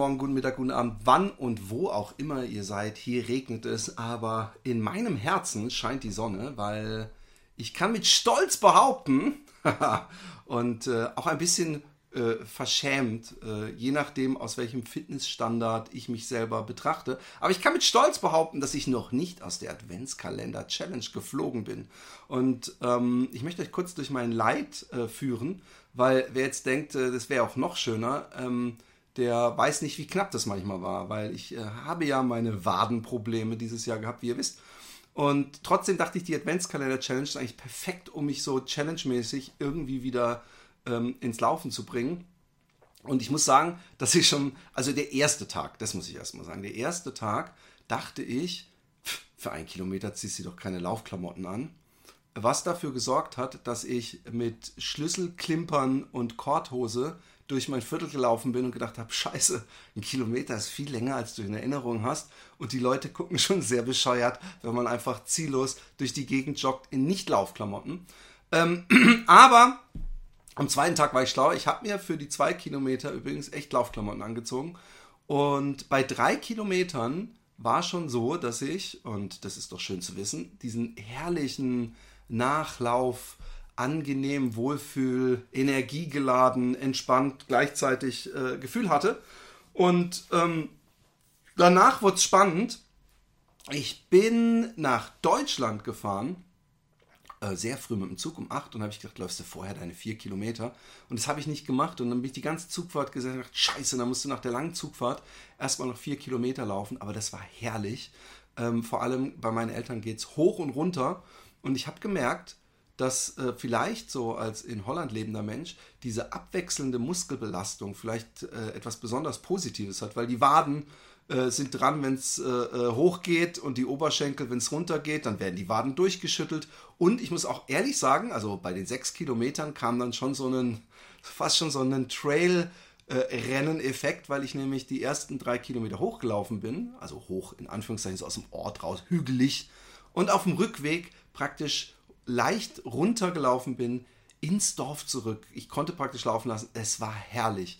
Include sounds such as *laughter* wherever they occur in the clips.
Morgen, guten Mittag, guten Abend, wann und wo auch immer ihr seid. Hier regnet es, aber in meinem Herzen scheint die Sonne, weil ich kann mit Stolz behaupten *laughs* und äh, auch ein bisschen äh, verschämt, äh, je nachdem, aus welchem Fitnessstandard ich mich selber betrachte. Aber ich kann mit Stolz behaupten, dass ich noch nicht aus der Adventskalender-Challenge geflogen bin. Und ähm, ich möchte euch kurz durch mein Leid äh, führen, weil wer jetzt denkt, äh, das wäre auch noch schöner, ähm, der weiß nicht, wie knapp das manchmal war, weil ich äh, habe ja meine Wadenprobleme dieses Jahr gehabt, wie ihr wisst. Und trotzdem dachte ich, die Adventskalender-Challenge ist eigentlich perfekt, um mich so challenge-mäßig irgendwie wieder ähm, ins Laufen zu bringen. Und ich muss sagen, dass ich schon, also der erste Tag, das muss ich erstmal sagen, der erste Tag dachte ich, für einen Kilometer ziehst du doch keine Laufklamotten an. Was dafür gesorgt hat, dass ich mit Schlüsselklimpern und Korthose durch mein Viertel gelaufen bin und gedacht habe, scheiße, ein Kilometer ist viel länger, als du in Erinnerung hast. Und die Leute gucken *laughs* schon sehr bescheuert, wenn man einfach ziellos durch die Gegend joggt in Nicht-Laufklamotten. Ähm, *clears throat* aber am zweiten Tag war ich schlau. Ich habe mir für die zwei Kilometer übrigens echt Laufklamotten angezogen. Und bei drei Kilometern war schon so, dass ich, und das ist doch schön zu wissen, diesen herrlichen Nachlauf, angenehm, wohlfühl, energiegeladen, entspannt gleichzeitig äh, Gefühl hatte. Und ähm, danach wurde es spannend. Ich bin nach Deutschland gefahren äh, sehr früh mit dem Zug um 8 und habe ich gedacht, läufst du vorher deine 4 Kilometer. Und das habe ich nicht gemacht. Und dann bin ich die ganze Zugfahrt gesagt, scheiße, dann musst du nach der langen Zugfahrt erstmal noch 4 Kilometer laufen. Aber das war herrlich. Ähm, vor allem bei meinen Eltern geht es hoch und runter. Und ich habe gemerkt, dass äh, vielleicht so als in Holland lebender Mensch diese abwechselnde Muskelbelastung vielleicht äh, etwas besonders Positives hat, weil die Waden äh, sind dran, wenn es äh, äh, hochgeht und die Oberschenkel, wenn es runtergeht, dann werden die Waden durchgeschüttelt. Und ich muss auch ehrlich sagen, also bei den sechs Kilometern kam dann schon so ein, fast schon so ein Trail- Rennen-Effekt, weil ich nämlich die ersten drei Kilometer hochgelaufen bin, also hoch in Anführungszeichen so aus dem Ort raus, hügelig, und auf dem Rückweg praktisch leicht runtergelaufen bin ins Dorf zurück. Ich konnte praktisch laufen lassen. Es war herrlich.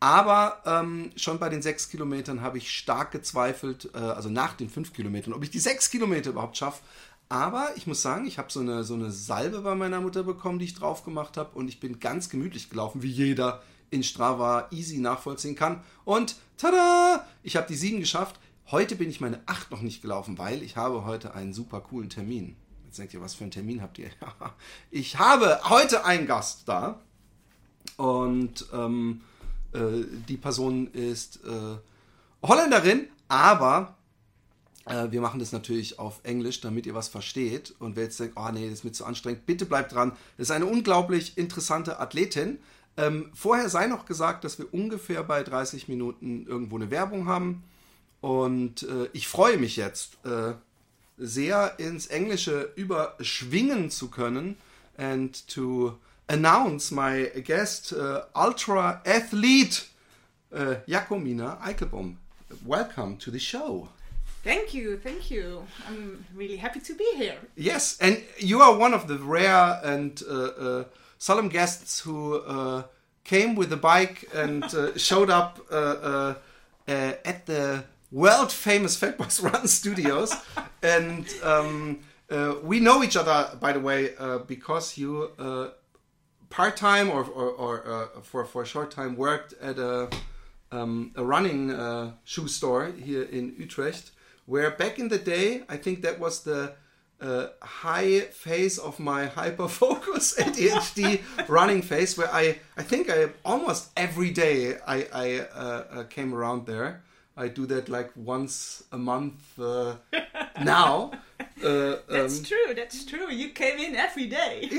Aber ähm, schon bei den sechs Kilometern habe ich stark gezweifelt, äh, also nach den fünf Kilometern, ob ich die sechs Kilometer überhaupt schaffe. Aber ich muss sagen, ich habe so eine, so eine Salbe bei meiner Mutter bekommen, die ich drauf gemacht habe. Und ich bin ganz gemütlich gelaufen, wie jeder in Strava easy nachvollziehen kann. Und tada! Ich habe die sieben geschafft. Heute bin ich meine acht noch nicht gelaufen, weil ich habe heute einen super coolen Termin. Jetzt denkt ihr, was für einen Termin habt ihr? *laughs* ich habe heute einen Gast da. Und ähm, äh, die Person ist äh, Holländerin, aber äh, wir machen das natürlich auf Englisch, damit ihr was versteht. Und wer jetzt denkt, oh nee, das ist mir zu anstrengend, bitte bleibt dran. Das ist eine unglaublich interessante Athletin. Ähm, vorher sei noch gesagt, dass wir ungefähr bei 30 Minuten irgendwo eine Werbung haben. Und äh, ich freue mich jetzt äh, sehr ins Englische überschwingen zu können and to announce my guest, uh, ultra athlete uh, Jakomina Eichelbaum. Welcome to the show. Thank you, thank you. I'm really happy to be here. Yes, and you are one of the rare and uh, uh solemn guests who uh, came with a bike and uh, showed up at the world famous Fat Boys *laughs* Run Studios. and um, we know each other, by the way, because you part time or, or, or uh, for, for a short time worked at a, um, a running uh, shoe store here in Utrecht, where back in the day, I think that was the uh, high phase of my *laughs* hyper focus ADHD *laughs* running phase, where I, I think I almost every day I, I uh, uh, came around there. I do that like once a month uh, *laughs* now. Uh, That's um, true. That's true. You came in every day. *laughs*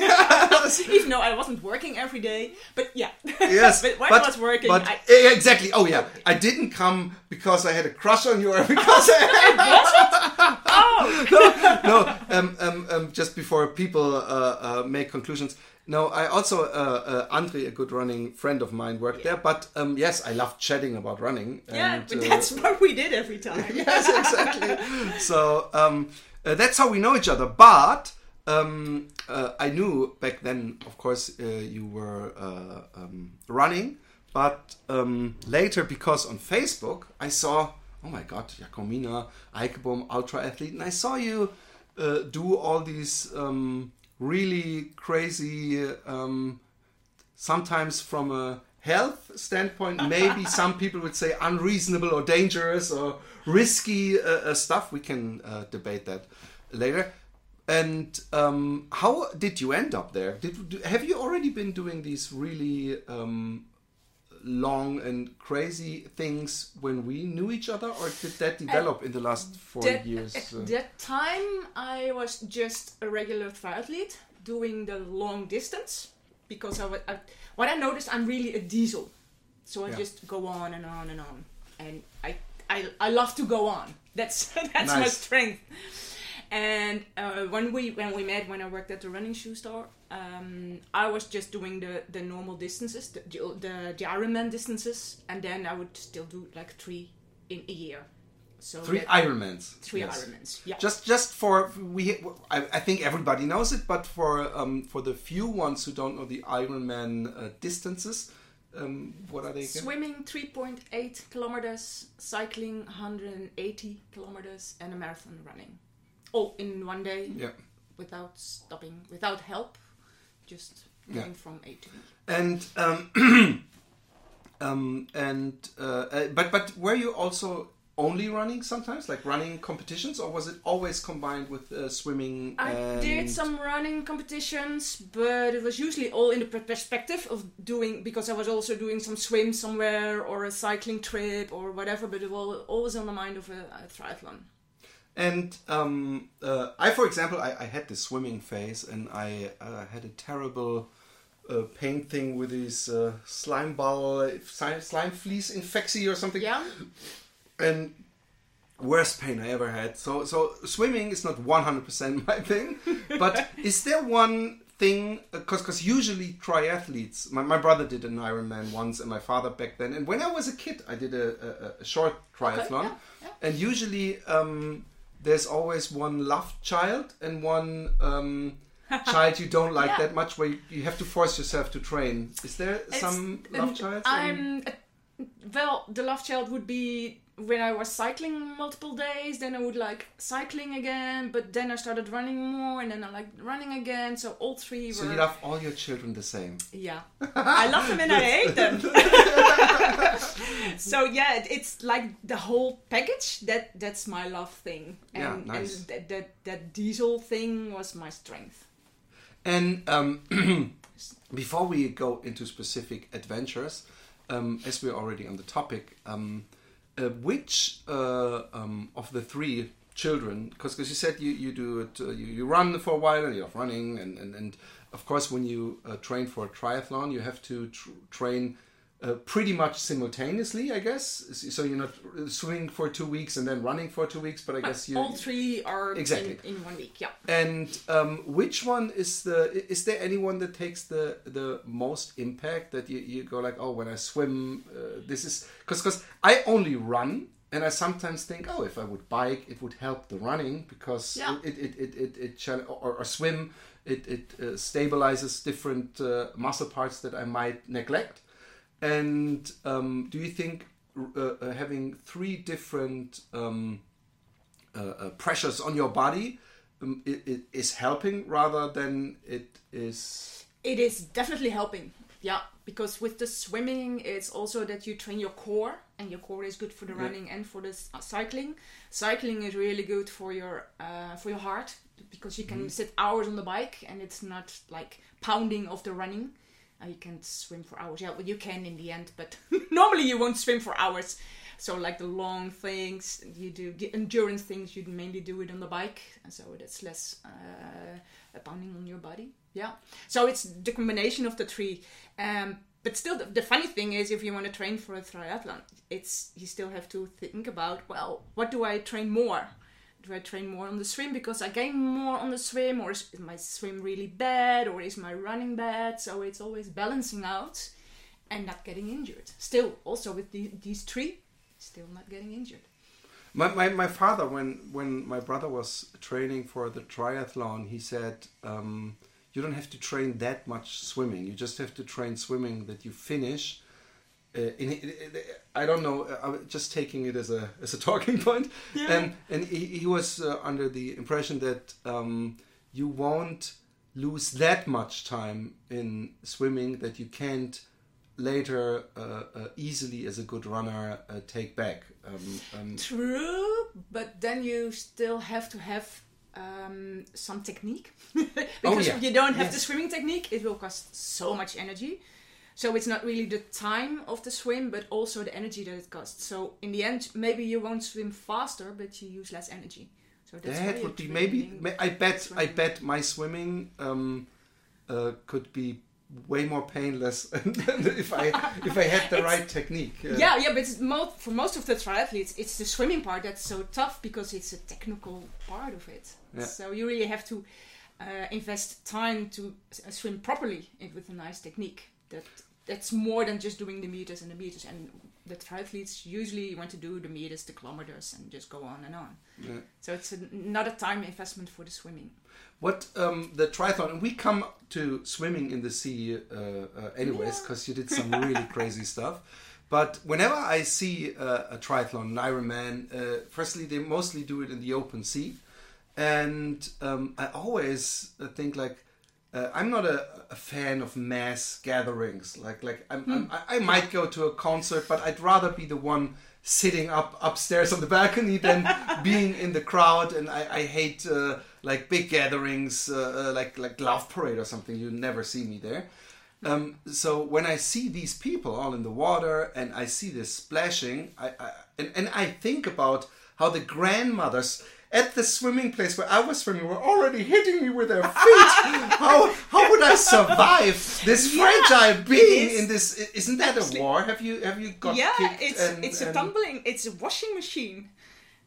Yes. *laughs* Even though I wasn't working every day, but yeah. Yes, but when I was working, but I, exactly. Oh yeah, I didn't come because I had a crush on you or because I, oh, no. Um, um, um, just before people uh, uh, make conclusions. No, I also uh, uh, Andre, a good running friend of mine, worked there. But um, yes, I loved chatting about running. yeah. and, But uh, that's what we did every *laughs* time. yes, exactly. so um, uh, that's how we know each other. But um, uh, I knew back then, of course, uh, you were uh, um, running. But um, later, because on Facebook, I saw, oh my God, Jacomina Eikebom, ultra athlete, and I saw you uh, do all these um, really crazy um, sometimes from a health standpoint, maybe *laughs* some people would say unreasonable or dangerous or risky uh, uh, stuff. We can uh, debate that later. And um, how did you end up there? Did have you already been doing these really um, long and crazy things when we knew each other, or did that develop in the last four that, years? At uh? that time, I was just a regular triathlete doing the long distance because I, wa- I what I noticed I'm really a diesel, so I Yeah. just go on and on and on, and I I, I love to go on. *laughs* That's that's my strength. And uh, when we when we met when I worked at the running shoe store, um, I was just doing the, the normal distances, the, the the Ironman distances, and then I would still do like three in a year. So Three Ironmans. three yes. Ironmans. Yeah. Just, just for we, I, I think everybody knows it, but for um, for the few ones who don't know the Ironman uh, distances, um, what are they again? Swimming 3.8 kilometers, cycling 180 kilometers, and a marathon running. All in one day Yeah, without stopping, without help, just Yeah. going from A to B. and um, *clears throat* um, and uh, uh, but but were you also only running sometimes, like running competitions, or was it always combined with uh, swimming? I and... did some running competitions, but it was usually all in the perspective of doing because I was also doing some swim somewhere or a cycling trip or whatever. But it was always on the mind of a, a triathlon. And um, uh, I, for example, I, I had this swimming phase, and I uh, had a terrible uh, pain thing with this uh, slime ball, slime, slime fleece infection or something. Yeah. And worst pain I ever had. So, so swimming is not one hundred percent my thing. *laughs* But is there one thing? Because, because usually triathletes. My, my brother did an Ironman once, and my father back then. And when I was a kid, I did a, a, a short triathlon. yeah, yeah. And usually, um, there's always one loved child and one um, *laughs* child you don't like Yeah. that much, where you, you have to force yourself to train. Is there It's- some love child? I'm well. The love child would be when I was cycling multiple days. Then I would like cycling again, but then I started running more, and then I like running again. So all three so were. you love all your children the same. Yeah, *laughs* I love them and I hate them. *laughs* so yeah, it- it's like the whole package. That that's my love thing, and, Yeah, nice. and that, that that diesel thing was my strength. And um, *clears throat* before we go into specific adventures, um, as we're already on the topic, um, uh, which uh, um, of the three children, because you said you, you do it, uh, you, you run for a while and you're running, and, and, and of course, when you uh, train for a triathlon, you have to tr- train. Uh, pretty much simultaneously, I guess. So you're not swimming for two weeks and then running for two weeks, but I guess you all three are Exactly. in, in one week. Yeah. and um, which one is the? Is there anyone that takes the the most impact? That you, you go like, oh, when I swim, uh, this is because because I only run, and I sometimes think, oh, if I would bike, it would help the running because Yeah. it it it it, it, or, or swim, it it uh, stabilizes different uh, muscle parts that I might neglect. And um, do you think uh, uh, having three different um, uh, uh, pressures on your body um, it, it is helping rather than it is It is definitely helping. Yeah, because with the swimming, it's also that you train your core, and your core is good for the Yeah. running and for the uh, cycling. Cycling is really good for your uh, for your heart because you can Mm-hmm. sit hours on the bike and it's not like pounding of the running. Uh, you can't swim for hours. Yeah, well, you can in the end, but *laughs* normally you won't swim for hours. So like the long things you do, the endurance things you mainly do it on the bike, and so that's less uh, pounding on your body. Yeah. So it's the combination of the three. Um, but still, the, the funny thing is, if you want to train for a triathlon, it's you still have to think about well, what do I train more? Do I train more on the swim because I gain more on the swim, or is, my swim really bad, or is my running bad? So it's always balancing out and not getting injured. Still, also with the, these three, still not getting injured. My, my, my father, when, when my brother was training for the triathlon, he said, um, You don't have to train that much swimming. You just have to train swimming that you finish uh, in, I don't know. Uh, I'm just taking it as a *laughs* as a talking point, yeah. and and he, he was uh, under the impression that um, you won't lose that much time in swimming that you can't later uh, uh easily as a good runner uh, take back. Um, um, True, but then you still have to have um, some technique *laughs* because oh, yeah. if you don't have yes. the swimming technique, it will cost so much energy. So it's not really the time of the swim, but also the energy that it costs. So in the end, maybe you won't swim faster, but you use less energy. So that's that would be maybe. I bet. I bet my swimming um, uh, could be way more painless *laughs* if I *laughs* if I had the right technique. Uh, yeah, yeah, but most, for most of the triathletes, it's the swimming part that's so tough because it's a technical part of it. Yeah. So you really have to uh, invest time to uh, swim properly with a nice technique that that's more than just doing the meters and the meters. And the triathletes usually want to do the meters the kilometers and just go on and on. Yeah. so it's a, not a time investment for the swimming. What um, the triathlon and we come to swimming in the sea uh, uh, anyways because yeah. you did some really *laughs* crazy stuff. But whenever I see uh, a triathlon, an Ironman, uh, firstly they mostly do it in the open sea, and um, I always think like, uh, I'm not a, a, fan of mass gatherings. Like like I'm, I'm, hmm. i might go to a concert, but I'd rather be the one sitting up upstairs on the *laughs* balcony than being in the crowd. And I, I hate uh, like big gatherings, uh, uh, like like Love Parade or something. You never see me there. Um, so when I see these people all in the water and I see this splashing, I, I and, and I think about how the grandmothers at the swimming place where I was swimming were already hitting me with their feet. *laughs* how how would I survive this yeah, fragile being in this? Isn't that a war? Have you have you got? Yeah, it's and, it's and... a tumbling. It's a washing machine.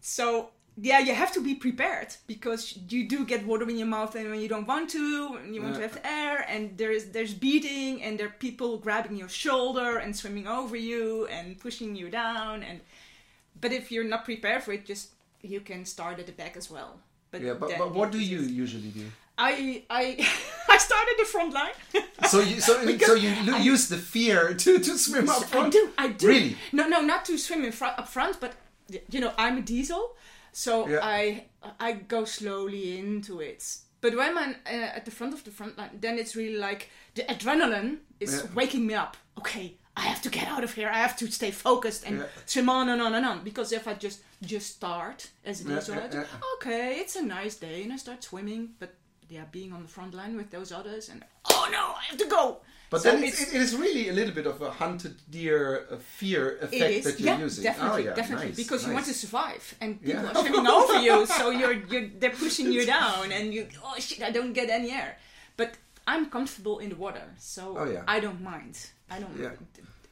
So yeah, you have to be prepared because you do get water in your mouth and when you don't want to, and you want yeah. to have air, and there is there's beating, and there are people grabbing your shoulder and swimming over you and pushing you down, and but if you're not prepared for it, just you can start at the back as well. But yeah, but, but what do you usually do? I I *laughs* I started the front line. *laughs* so you so, *laughs* so you I, use the fear to, to swim up front. I do. I do. Really? No, no, not to swim in front up front, but you know I'm a diesel, so yeah. I I go slowly into it. But when I'm uh, at the front of the front line, then it's really like the adrenaline is yeah. waking me up. Okay, I have to get out of here. I have to stay focused and yeah. swim on and on and on. Because if I just just start as it is, right? Okay, it's a nice day, and I start swimming. But yeah, being on the front line with those others, and oh no, I have to go. But so then it's, it is really a little bit of a hunted deer uh, fear effect that you're yeah, using. Definitely, oh, yeah, definitely, nice, because nice. you want to survive, and people yeah. are *laughs* swimming over you, so you're you're they're pushing you down, and you oh shit, I don't get any air. But I'm comfortable in the water, so oh, I don't mind. I don't. Yeah.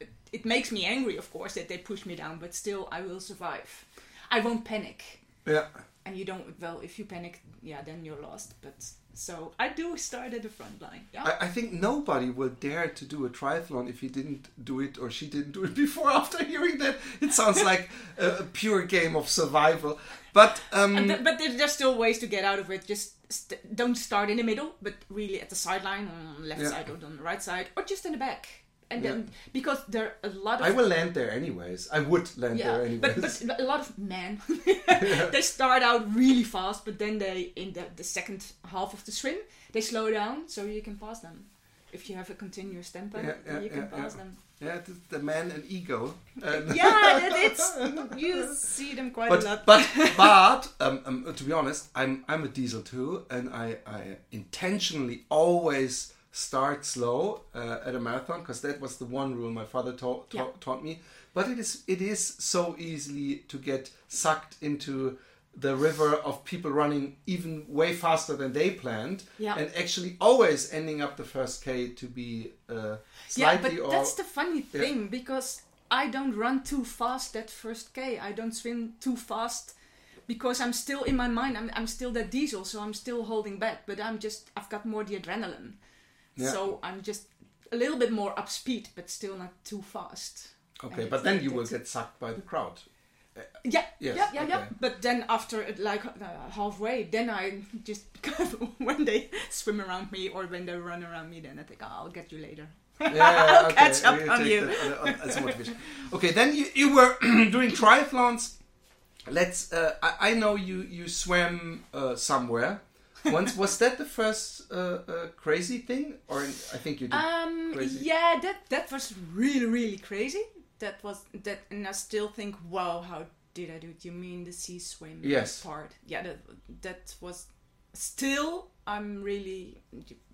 It, it, makes me angry, of course, that they push me down, but still, I will survive. I won't panic. Yeah. And you don't. Well, if you panic, yeah, then you're lost. But so I do start at the front line. Yeah. I, I, think nobody will dare to do a triathlon if he didn't do it or she didn't do it *laughs* before. After hearing that, it sounds *laughs* like a, a, pure game of survival. But um, th- but there's still ways to get out of it. Just st- don't start in the middle, but really at the sideline on the left yeah. side or on the right side, or just in the back. And yeah. then because there are a lot of I will land there anyways. I would land yeah, there anyways. But, but a lot of men *laughs* *laughs* they start out really fast, but then they in the, the second half of the swim they slow down so you can pass them. If you have a continuous tempo, yeah, you can pass them. Yeah, the man and ego. And *laughs* yeah, it's you see them quite but, a lot. But but um, um, to be honest, I'm I'm a diesel too, and I I intentionally always start slow uh, at a marathon because that was the one rule my father taught Yeah. taught me. But it is it is so easily to get sucked into the river of people running even way faster than they planned, Yeah. and actually always ending up the first k to be uh, Yeah, but or that's the funny Yeah. thing because I don't run too fast that first K. I don't swim too fast because I'm still in my mind. I'm, I'm still that diesel, so I'm still holding back. But I'm just I've got more the adrenaline, Yeah. so I'm just a little bit more up speed, but still not too fast. okay. But then you will get sucked by the crowd. Yeah, Yes, yeah, yeah, yeah. But then after like uh, halfway, then I just *laughs* when they swim around me or when they run around me, then I think oh, I'll get you later. *laughs* Yeah, I'll catch up on you. that on- as motivation. Okay, then you, you were *clears throat* doing triathlons. Let's. Uh, I, I know you you swam uh, somewhere. Once was that the first uh, uh, crazy thing, or I think you did. Um, Crazy. yeah, that that was really really crazy. That was that, and I still think, wow, how did I do it? You mean the sea swim Yes. part? Yeah, that that was still. I'm really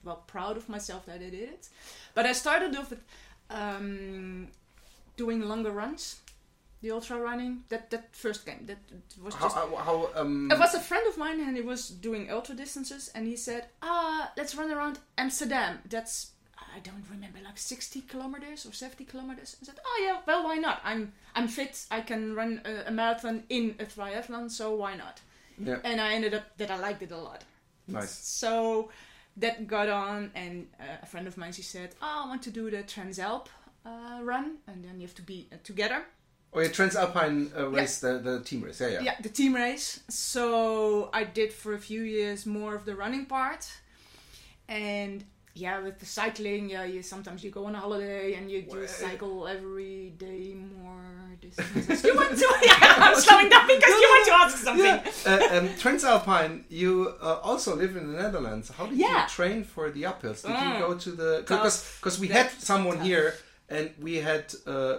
well proud of myself that I did it. But I started off with um, doing longer runs, the ultra running. That that first game that was just how, how um, it was a friend of mine and he was doing ultra distances and he said, ah, let's run around Amsterdam. That's, I don't remember, like 60 kilometers or 70 kilometers. I said, oh yeah, well, why not? I'm, I'm fit. I can run a, a marathon in a triathlon, so why not? yeah, And I ended up that I liked it a lot. nice. So that got on, and uh, a friend of mine she said, "Oh, I want to do the Transalp uh, run, and then you have to be uh, together." Oh, yeah, Transalpine uh, race, the, the team race. Yeah, yeah. Yeah, the team race. So I did for a few years more of the running part, and yeah, with the cycling, yeah, you sometimes you go on a holiday and you do cycle every day more *laughs* distances. you want to? *laughs* Yeah, I'm slowing down because you want to ask something. Yeah. Uh, um, Transalpine, you uh, also live in the Netherlands. How did Yeah. you train for the uphills? Did you Mm. go to the because because we had someone tough. here and we had uh,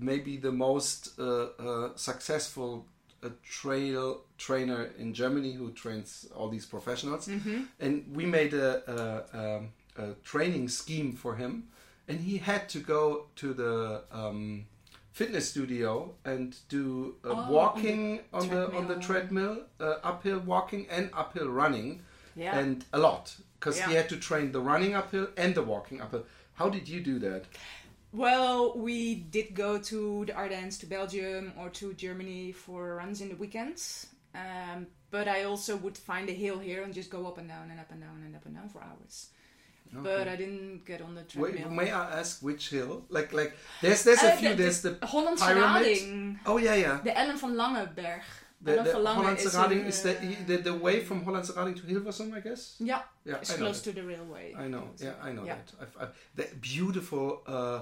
maybe the most uh, uh, successful uh, trail trainer in Germany who trains all these professionals, Mm-hmm. and we made a, a, um, a training scheme for him, and he had to go to the um, fitness studio and do uh, Oh, on walking on the on the treadmill. treadmill, uh, uphill walking and uphill running, Yeah. and a lot because he had to train the running uphill and the walking uphill. How did you do that? Well, we did go to the Ardennes, to Belgium, or to Germany for runs in the weekends. Um, but I also would find a hill here and just go up and down and up and down and up and down for hours. But I didn't get on the Wait, may I ask which hill? Like like there's there's a Uh, few. the- there's the Hollandse. Rading. Oh yeah yeah. The Ellen van Langeberg. The, the Lange Hollandse Rading is the, the the way from Hollandsche Rading to Hilversum, I guess. Yeah, Yeah, it's I close to the railway. I know. Yeah, I know Yeah. that. I've, I've, the beautiful uh,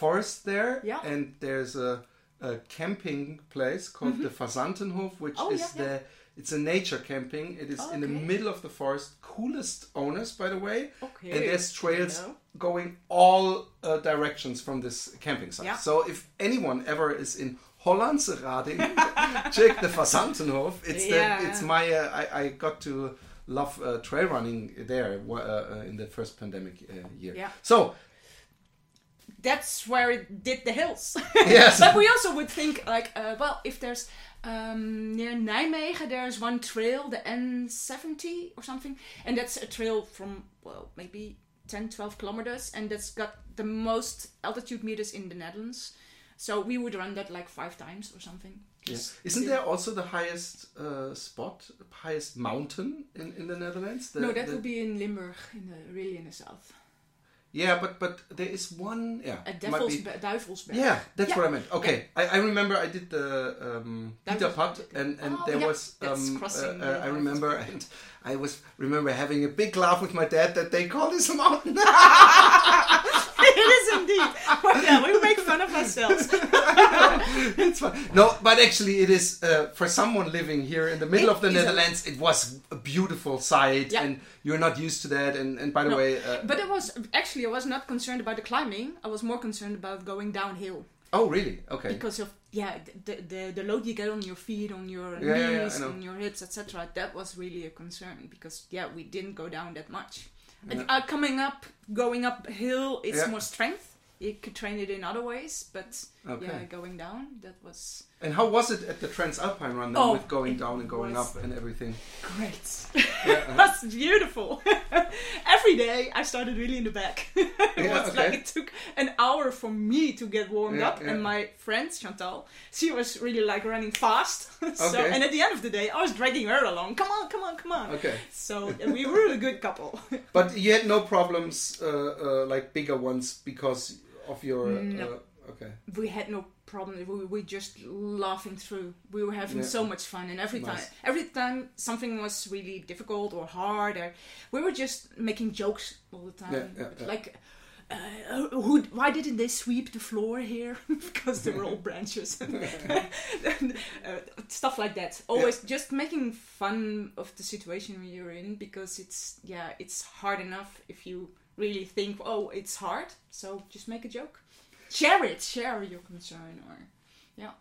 forest there, Yeah. and there's a, a camping place called the Fazantenhof, which Oh, is yeah, the it's a nature camping. It is in the middle of the forest. Coolest owners, by the way. Okay. And there's trails know. going all uh, directions from this camping site. Yeah. So if anyone ever is in Hollandsche Rading, *laughs* check the Fazantenhof. It's Yeah. the, it's my uh, I, I got to love uh, trail running there uh, uh, in the first pandemic uh, year. Yeah. So That's where it did the hills. *laughs* yes, but we also would think like, uh, well, if there's um, near Nijmegen, there's one trail, the N70 or something, and that's a trail from well maybe 10, 12 kilometers, and that's got the most altitude meters in the Netherlands. So we would run that like five times or something. Yeah. Isn't there also the highest uh, spot, highest mountain in, in the Netherlands? The, no, that the- would be in Limburg, in the really in the south. Yeah, but but there is one. Yeah, At might be- Devils, Duivelsberg. Yeah, that's Yeah. what I meant. Okay, I, I remember I did the um, Peter Pat, and and Oh, there yeah, was um, uh, uh, I remember, and I was remember having a big laugh with my dad that they call this a mountain. *laughs* *laughs* indeed. Yeah, we make fun of ourselves. *laughs* it's fun. No, but actually, it is uh, for someone living here in the middle It of the is a- Netherlands. It was a beautiful sight, Yeah. and you're not used to that. And and by the No, way, uh, But it was actually I was not concerned about the climbing. I was more concerned about going downhill oh really? Okay. because of yeah the the, the load you get on your feet, on your Yeah, yeah, yeah, knees, on your hips, etc. That was really a concern because yeah we didn't go down that much. Yeah. Uh, coming up, going uphill, it's Yeah. more strength. You could train it in other ways, but Okay. yeah, going down, that was And how was it at the Transalpine run then, Oh, with going down and going up and everything? great. Yeah, *laughs* it was beautiful. *laughs* Every day I started really in the back. *laughs* it Yeah, was okay. like it took an hour for me to get warmed Yeah, up, and my friend Chantal, she was really like running fast. so, Okay. and at the end of the day, I was dragging her along. Come on, come on, come on. Okay. So we were a good couple. But you had no problems, uh, uh, like bigger ones, because of your. No. Okay. we had no problem. We were just laughing through. We were having Yeah. so much fun, and every Nice. time, every time something was really difficult or hard, or we were just making jokes all the time. Yeah, yeah. Like, uh, who? Why didn't they sweep the floor here? *laughs* because they were all branches, and, *laughs* *laughs* uh, stuff like that. Always just making fun of the situation you're in because it's yeah, it's hard enough if you really think, oh, it's hard. So just make a joke share it share your concern or yeah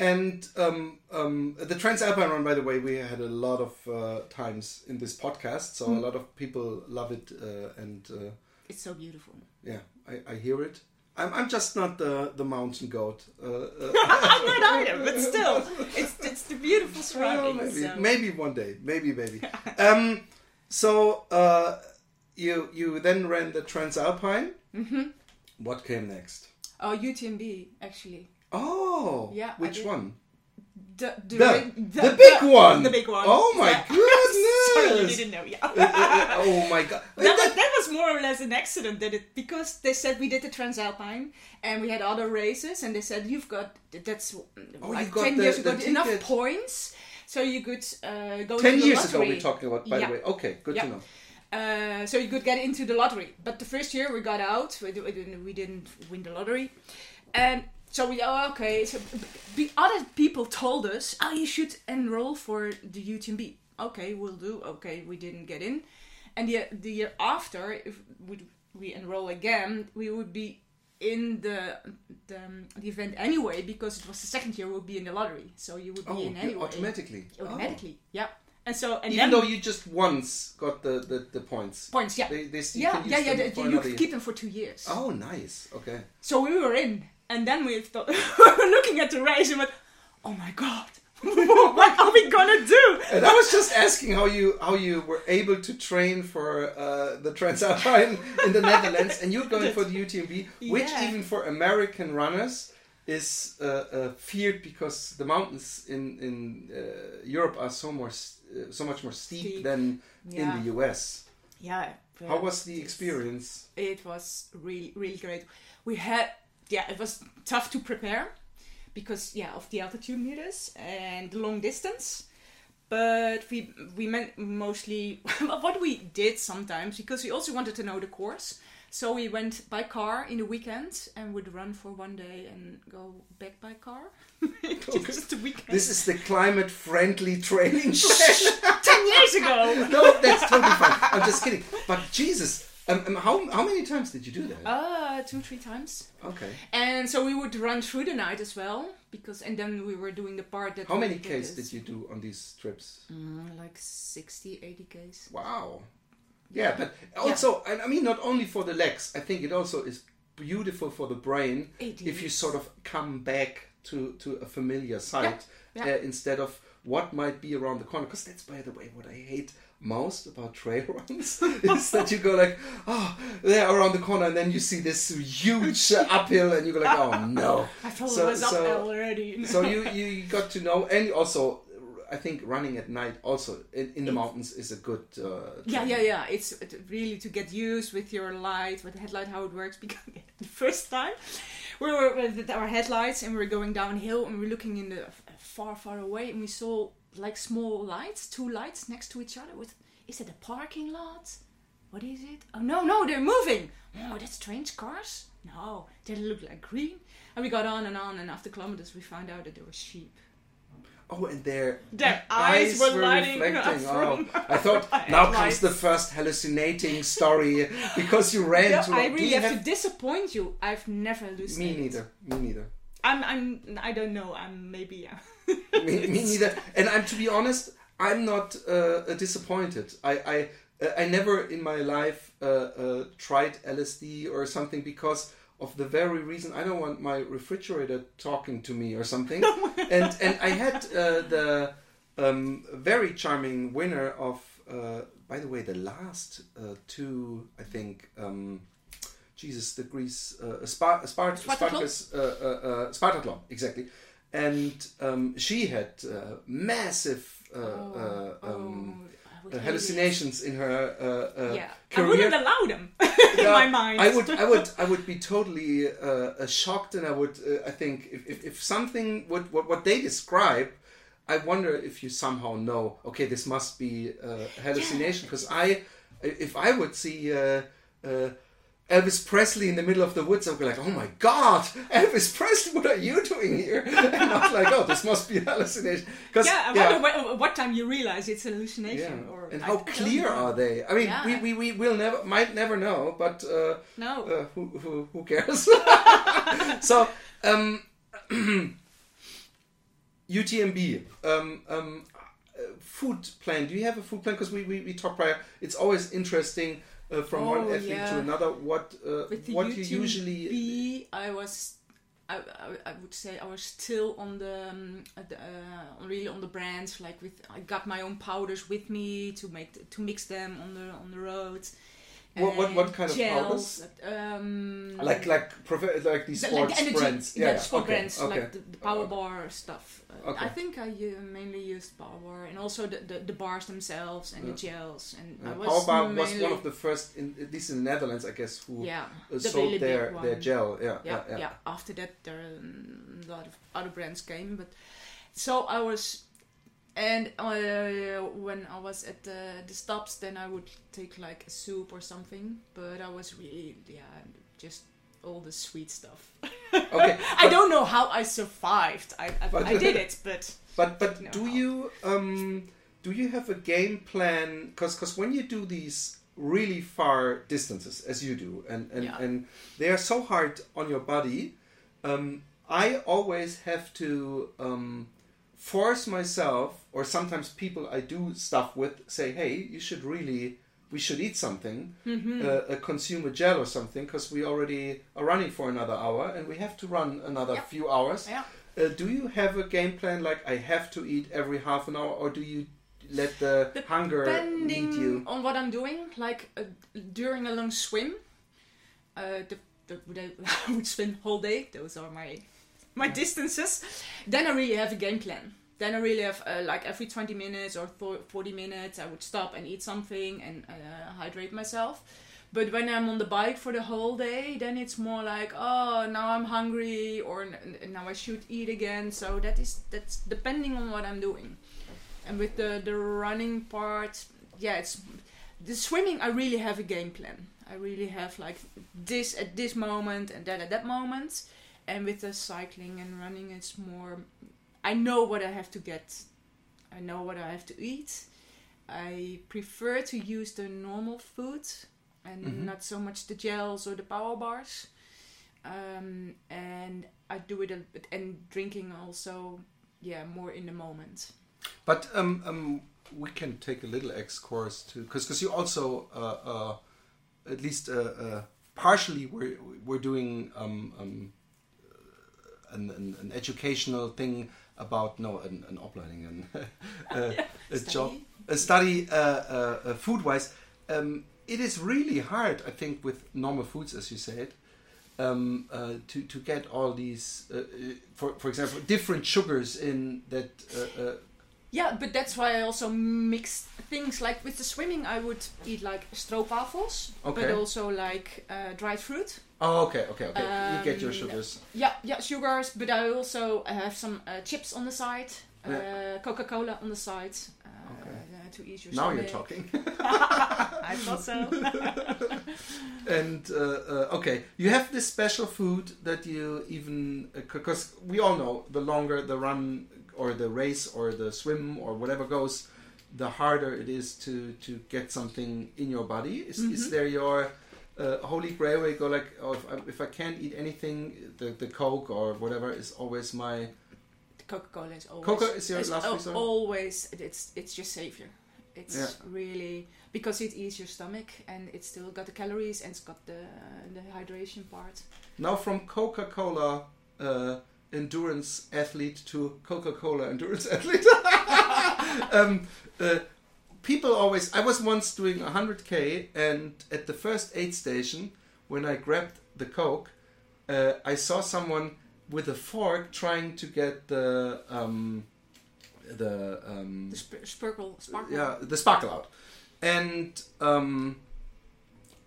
And um, um, the Transalpine run, by the way, we had a lot of uh, times in this podcast, so Hmm. a lot of people love it, uh, and uh, it's so beautiful yeah, I, I hear it. I'm, I'm just not the, the mountain goat. Uh, uh, *laughs* i'm not either but still it's it's the beautiful *laughs* well, surroundings maybe, so- maybe one day, maybe, maybe. *laughs* um, so uh, you you then ran the Transalpine. Mm-hmm. What came next? Oh utmb actually Oh, Yeah, Which did. one? the the, The, big- the, one. the big one Oh my Yeah. *laughs* Sorry, you didn't know yeah Uh, uh, oh my god. *laughs* that, was, that was more or less an accident that it because they said we did the transalpine and we had other races and they said you've got that's Oh, like got 10 the- years ago enough points so you could uh, go Ten to the years ago we're talking about, by Yeah. the way. Okay, good Yeah. to know. Uh, so you could get into the lottery. But the first year we got out, we, we didn't we didn't win the lottery, and so we oh okay. So the other people told us, oh, you should enroll for the UTMB. Okay, we'll do. Okay, we didn't get in, and the the year after, if we we enroll again, we would be in the the, um, the event anyway because it was the second year we'll be in the lottery. So you would be Oh, in anyway. automatically. Oh. Automatically, yeah. And so and Even then though you just once got the, the, the points. points, yeah. They, they Yeah, yeah, yeah. them the- you could keep them for two years. Oh, nice. Okay. So we were in, and then we thought, *laughs* were looking at the race and went, "Oh my god, *laughs* what are we gonna do?" And I was just asking how you how you were able to train for uh, the Transalpine in the Netherlands, and you're going *laughs* for the UTMB, which Yeah. even for American runners is uh, uh, feared because the mountains in in uh, Europe are so more uh, so much more steep, Steep. than Yeah. in the US. Yeah. How was the experience? It was really, really great. We had, yeah, it was tough to prepare because, yeah, of the altitude meters and the long distance. But we we meant mostly *laughs* what we did sometimes because we also wanted to know the course. So we went by car in the weekend and would run for one day and go back by car. *laughs* *laughs* Just a weekend. This is the climate friendly training. *laughs* ten years ago. no, that's totally fine. I'm just kidding. But Jesus, um, um, how how many times did you do that? Uh, two, three times. Okay. And so we would run through the night as well because, and then we were doing the part that. How many did Ks did you do on these trips? Mm, like 60, 80 Ks. Wow. Yeah, but also, and I mean, not only for the legs. I think it also is beautiful for the brain if you sort of come back to to a familiar site yeah. Uh, instead of what might be around the corner. Because that's, by the way, what I hate most about trail *laughs* runs is that you go like, oh, they're around the corner, and then you see this huge *laughs* uphill, and you go like, oh no. *laughs* I thought So- it was so- already. so you you got to know, and also, I think running at night also in, in the mountains is a good. Uh, yeah, yeah, yeah. It's really to get used with your light, with the headlight, how it works. *laughs* Because *laughs* the first time we were with our headlights and we were going downhill and we were looking in the far, far away and we saw like small lights, two lights next to each other. With is it a parking lot? What is it? Oh no, no, they're moving. Oh, that's strange cars. No, they look like green. And we got on and on, and after kilometers, we found out that they were sheep. Oh, and their Their eyes were lighting up Oh, I thought *laughs* our now comes the first hallucinating story because you ran No, to. I really you have, to disappoint you. I've never Me neither. Me neither. I'm, I'm, I don't know. I'm maybe. *laughs* Me, me neither. And I'm to be honest, I'm not uh, disappointed. I, I uh, I never in my life uh, uh, tried LSD or something because of the very reason I don't want my refrigerator talking to me or something. *laughs* and and I had uh, the um, very charming winner of, uh, by the way, the last uh, two, I think. Um, Jesus, the Greece, uh, Spart- Spart- Spartacus, uh, uh, uh, Spartathlon, exactly. And um, she had uh, massive uh, uh, I hate hallucinations in her uh, uh. Yeah, I career. wouldn't allow them *laughs* in Yeah, my mind. I would, I would, I would be totally uh, uh, shocked, and I would, uh, I think, if, if, if something would what, what they describe, I wonder if you somehow know. Okay, this must be uh, hallucination because I, if I would see. Elvis Presley in the middle of the woods, I would be like, "Oh my God, Elvis Presley, what are you doing here?" *laughs* And not like, "Oh, this must be a hallucination." Because yeah, I wonder what, what time you realize it's hallucination. yeah. Or and how clear are they? I mean, Yeah. we, we, we will never might never know, but uh, No. uh, who, who, who cares? *laughs* so, um, *clears throat* UTMB, um, um, uh, food plan. Do you have a food plan? Because we, we, we talked prior. It's always interesting uh, from one Oh, athlete to another what uh, what you usually. UTMB, I was, I, I, I would say I was still on the, um, the uh, really on the brands. Like with, I got my own powders with me to make to mix them on the on the road. What- what- what kind of gels, Um, Like like like these sports like the energy, brands, yeah, sport okay, brands okay. like the, the power bar stuff. Uh, Okay. I think I uh, mainly used power bar and also the, the, the bars themselves and Yeah. the gels. And Uh, I was Power Bar was one of the first, in, at least in the Netherlands, I guess, who yeah, uh, the sold really their, big their gel. Yeah, yeah, yeah, yeah, After that, there um, a lot of other brands came, but so I was, and uh, when I was at the, the stops, then I would take like a soup or something. But I was really, yeah, just all the sweet stuff. *laughs* Okay, *laughs* I don't know how I survived. I I, But- I did *laughs* it, but But but No. do you um do you have a game plan? Because when you do these really far distances as you do, and and, Yeah. and they are so hard on your body, um, I always have to um, force myself, or sometimes people I do stuff with say, hey, you should really. We should eat something, Mm-hmm. uh, consume a gel or something, because we already are running for another hour, and we have to run another Yeah. few hours. yeah. Uh, do you have a game plan like I have to eat every half an hour, or do you let the hunger lead Depending you? on what I'm doing, like uh, during a long swim, uh, the, the, the, *laughs* I would swim whole day. Those are my my distances. Then I really have a game plan. Then I really have uh, like every 20 minutes or 40 minutes, I would stop and eat something and uh, hydrate myself. But when I'm on the bike for the whole day, then it's more like, oh, now I'm hungry, or now I should eat again. So that is that's depending on what I'm doing. And with the the running part, yeah, it's the swimming. I really have a game plan. I really have like this at this moment and that at that moment. And with the cycling and running, it's more. I know what I have to get. I know what I have to eat. I prefer to use the normal food and Mhm. not so much the gels or the power bars. Um, and I do it a bit, and drinking also, yeah, more in the moment. But um, um, we can take a little X course too, because you also uh, uh, at least uh, uh, partially we're we're doing um, um, an, an, an educational thing about no an, an opleiding and *laughs* uh, *laughs* a job a study uh, uh, uh, food wise. Um, it is really hard, I think, with normal foods, as you said, um, uh, to to get all these, uh, uh, for for example, different sugars in that. Uh, uh, Yeah, but that's why I also mix things like with the swimming. I would eat like stroopwafels, Okay. but also like uh, dried fruit. Oh, okay, okay, okay. you get your Um, sugars. Yeah, yeah, sugars. But I also have some uh, chips on the side, uh, Coca Cola on the side. Uh, Okay. uh, to ease your Now you're talking. *laughs* *laughs* *laughs* I thought so. and uh, uh, okay, you have this special food that you even because we all know the longer the run or the race or the swim or whatever goes, the harder it is to to get something in your body. Is, is Mhm. there your uh, holy grail where you go like, oh, if I, if I can't eat anything, the the Coke or whatever is always my Coca Cola is always Coca is your is last resort? always it's it's your savior. It's Yeah. really because it eats your stomach and it's still got the calories and it's got the the hydration part. Now from Coca-Cola uh, endurance athlete to Coca-Cola endurance *laughs* athlete. um, uh, people always. I was once doing 100k, and at the first aid station, when I grabbed the Coke, uh, I saw someone with a fork trying to get the um, the um, The sp- sparkle, sparkle. yeah the sparkle out and um,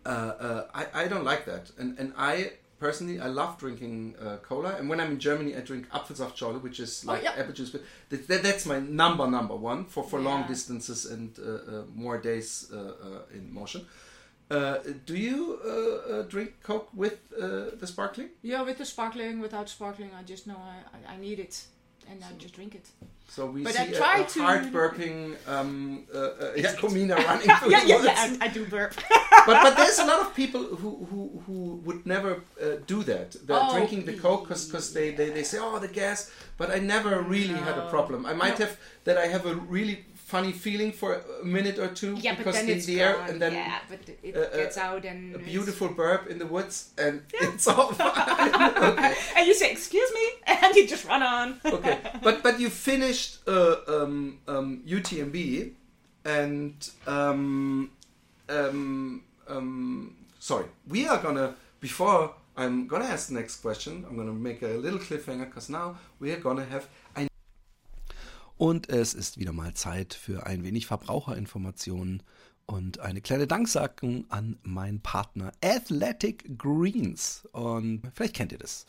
uh, uh, I, I don't like that and and I personally I love drinking uh, cola and when I'm in Germany I drink Apfelsaftschorle which is Oh, like apple juice but that, that, that's my number number one for for long distances and uh, uh, more days uh, uh, in motion. Uh, do you drink Coke with uh, the sparkling? Yeah, with the sparkling, without sparkling, I just know I, I, I need it, and I just drink it. So we But see I a, try a to- hard burping um, uh, uh, *laughs* Jacomina *laughs* running through yeah, the yeah, woods. yeah. I, I do burp. *laughs* but but there's a lot of people who who, who would never uh, do that. They're Oh, drinking the coke because they, they, they say oh the gas. But I never really had a problem. I might No. have that I have a really funny feeling for a minute or two yeah, but because then the, it's the air and then yeah, but it uh, gets out and a beautiful burp in the woods and *laughs* it's all *laughs* okay. and you say excuse me, *laughs* and you just run on. okay, but but you finished uh, um, um, UTMB, and um, um, um, sorry, we are gonna before I'm gonna ask the next question. I'm gonna make a little cliffhanger because now we are gonna have ein und es ist wieder mal Zeit für ein wenig Verbraucherinformationen und eine kleine Danksagung an meinen Partner Athletic Greens. Und vielleicht kennt ihr das.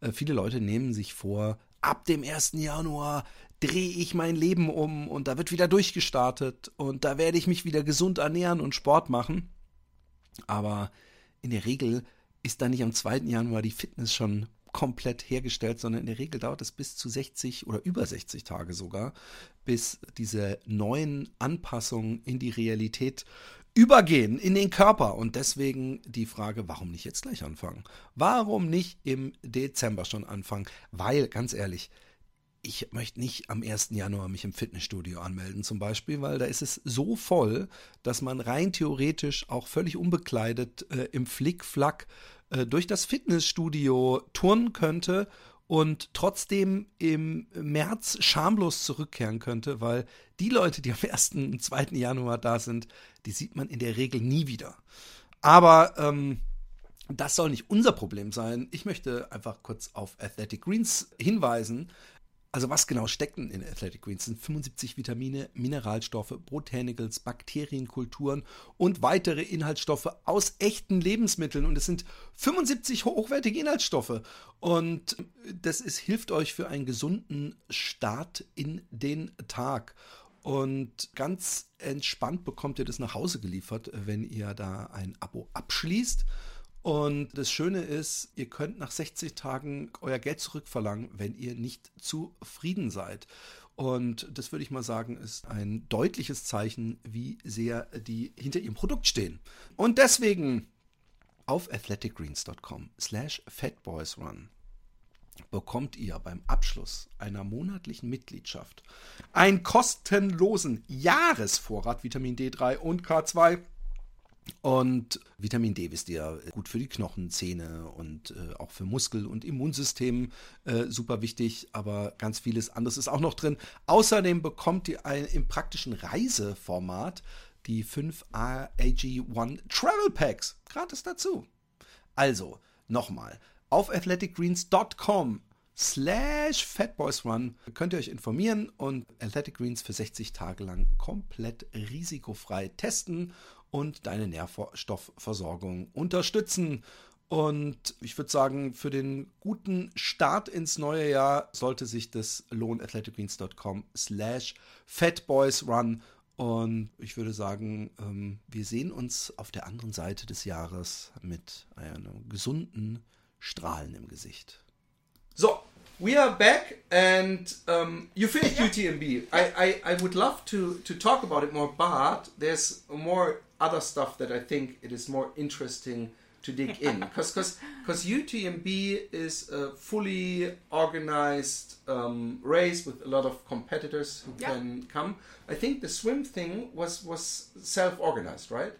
Äh, viele Leute nehmen sich vor, ab dem 1. Januar drehe ich mein Leben um und da wird wieder durchgestartet und da werde ich mich wieder gesund ernähren und Sport machen. Aber in der Regel ist da nicht am 2. Januar die Fitness schon komplett hergestellt, sondern in der Regel dauert es bis zu 60 oder über 60 Tage sogar, bis diese neuen Anpassungen in die Realität übergehen, in den Körper. Und deswegen die Frage, warum nicht jetzt gleich anfangen? Warum nicht im Dezember schon anfangen? Weil, ganz ehrlich, ich möchte nicht am 1. Januar mich im Fitnessstudio anmelden zum Beispiel, weil da ist es so voll, dass man rein theoretisch auch völlig unbekleidet äh, im Flickflack äh, durch das Fitnessstudio turnen könnte und trotzdem im März schamlos zurückkehren könnte, weil die Leute, die am 1. und 2. Januar da sind, die sieht man in der Regel nie wieder. Aber ähm, das soll nicht unser Problem sein. Ich möchte einfach kurz auf Athletic Greens hinweisen. Also was genau steckt denn in Athletic Greens? Sind 75 Vitamine, Mineralstoffe, Botanicals, Bakterienkulturen und weitere Inhaltsstoffe aus echten Lebensmitteln. Und es sind 75 hochwertige Inhaltsstoffe. Und das ist, hilft euch für einen gesunden Start in den Tag. Und ganz entspannt bekommt ihr das nach Hause geliefert, wenn ihr da ein Abo abschließt. Und das Schöne ist, ihr könnt nach 60 Tagen euer Geld zurückverlangen, wenn ihr nicht zufrieden seid. Und das würde ich mal sagen, ist ein deutliches Zeichen, wie sehr die hinter ihrem Produkt stehen. Und deswegen auf athleticgreens.com slash fatboysrun bekommt ihr beim Abschluss einer monatlichen Mitgliedschaft einen kostenlosen Jahresvorrat Vitamin D3 und K2 und Vitamin D, wisst ihr, gut für die Knochen, Zähne und äh, auch für Muskel- und Immunsystem äh, super wichtig, aber ganz vieles anderes ist auch noch drin. Außerdem bekommt ihr ein, im praktischen Reiseformat die 5 AG1 Travel Packs gratis dazu. Also, nochmal, auf athleticgreens.com slash fatboysrun könnt ihr euch informieren und Athletic Greens für 60 Tage lang komplett risikofrei testen und deine Nährstoffversorgung unterstützen. Und ich würde sagen, für den guten Start ins neue Jahr sollte sich das lohnen, athleticgreens.com slash fatboysrun. Und ich würde sagen, ähm, wir sehen uns auf der anderen Seite des Jahres mit einem gesunden Strahlen im Gesicht. So, we are back and um, you finished UTMB. I, I, I would love to, to talk about it more, but there's more other stuff that I think it is more interesting to dig in *laughs* because because UTMB is a fully organized um, race with a lot of competitors who Yeah. can come. I think the swim thing was was self organized, right?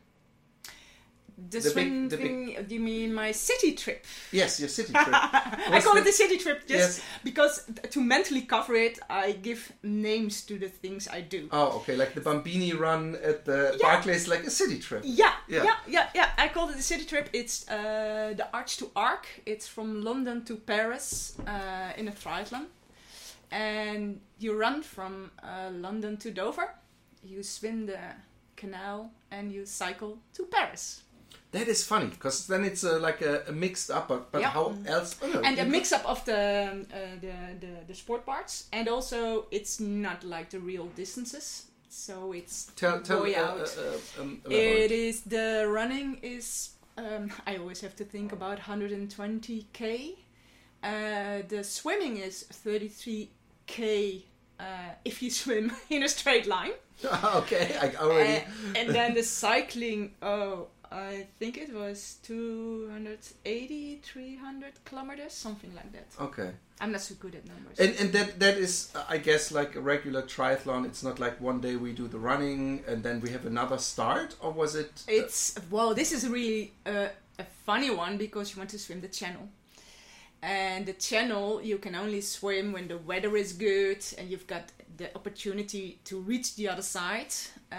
The, The big- the thing, do you mean my city trip? Yes, your city *laughs* trip. I call it the- the city trip just Yes. because to mentally cover it, I give names to the things I do. Oh, okay, like the Bambini run at the Yeah. Barclays, like a city trip. Yeah, Yeah. yeah, yeah, yeah, I call it the city trip. It's uh, the Arch to Arc. It's from London to Paris uh, in a triathlon, and you run from uh, London to Dover. You swim the canal and you cycle to Paris. That is funny because then it's uh, like a, a mixed up, but, but Yeah. how else? Oh, no, and a mix up of the, uh, the the the sport parts, and also it's not like the real distances. So it's Tell tell way uh, out. uh, uh, um, It is the running is. Um, I always have to think about 120k. Uh, the swimming is 33k uh, if you *laughs* swim in a straight line, *laughs* okay, I already. Uh, and then the cycling. Oh, I think it was 280, 300 kilometers, something like that. okay, I'm not so good at numbers. and and that that is, I guess, like a regular triathlon. It's not like one day we do the running and then we have another start, or was it? uh, It's well, this is really a, a funny one because you want to swim the channel, and the channel you can only swim when the weather is good and you've got the opportunity to reach the other side. Uh,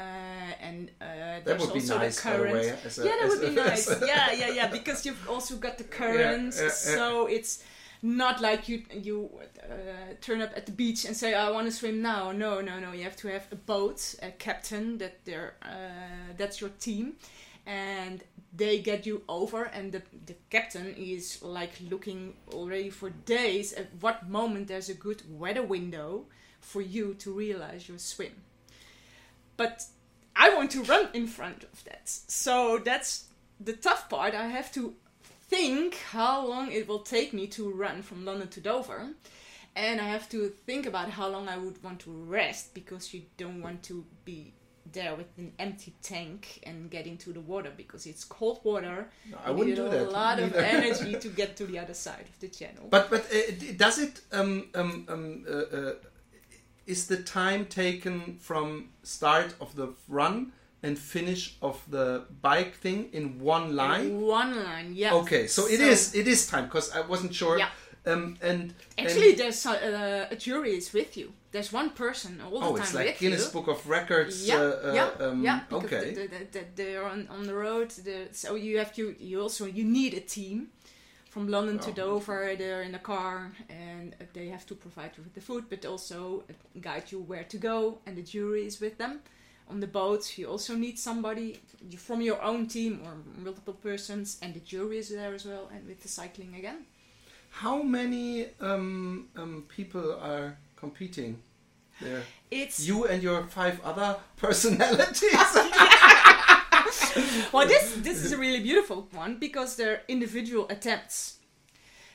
and uh, that there's also nice, the current. way. a- yeah, that would be nice. *laughs* yeah, yeah, yeah. Because you've also got the currents, yeah, yeah. so it's not like you you uh, turn up at the beach and say I want to swim now. No, no, no. You have to have a boat, a captain that they're uh, that's your team, and they get you over. And the the captain is like looking already for days at what moment there's a good weather window for you to realize your swim. But I want to run in front of that. So that's the tough part. I have to think how long it will take me to run from London to Dover. And I have to think about how long I would want to rest because you don't want to be there with an empty tank and get into the water because it's cold water. No, I You wouldn't need do that. A lot of energy to *laughs* get to the other side of the channel. But but uh, does it um um um uh, uh, is the time taken from start of the run and finish of the bike thing in one line? One line, yeah. Okay, so it is it is time because I wasn't sure. Yeah. Um and Actually, and, there's a, a jury is with you. There's one person all the oh, time it's like with Guinness you. Book of Records. Yeah, uh, uh, yeah, um, yeah. Okay. the, the, the, they're on, on the road. The, so you have to. You also you need a team. From London to Oh. Dover, they're in a car, and they have to provide you with the food, but also guide you where to go. And the jury is with them. On the boat, you also need somebody from your own team or multiple persons, and the jury is there as well. And with the cycling again, How many um, um, people are competing there? it's You and your five other *laughs* personalities. *laughs* *laughs* *laughs* well, this this is a really beautiful one because they're individual attempts.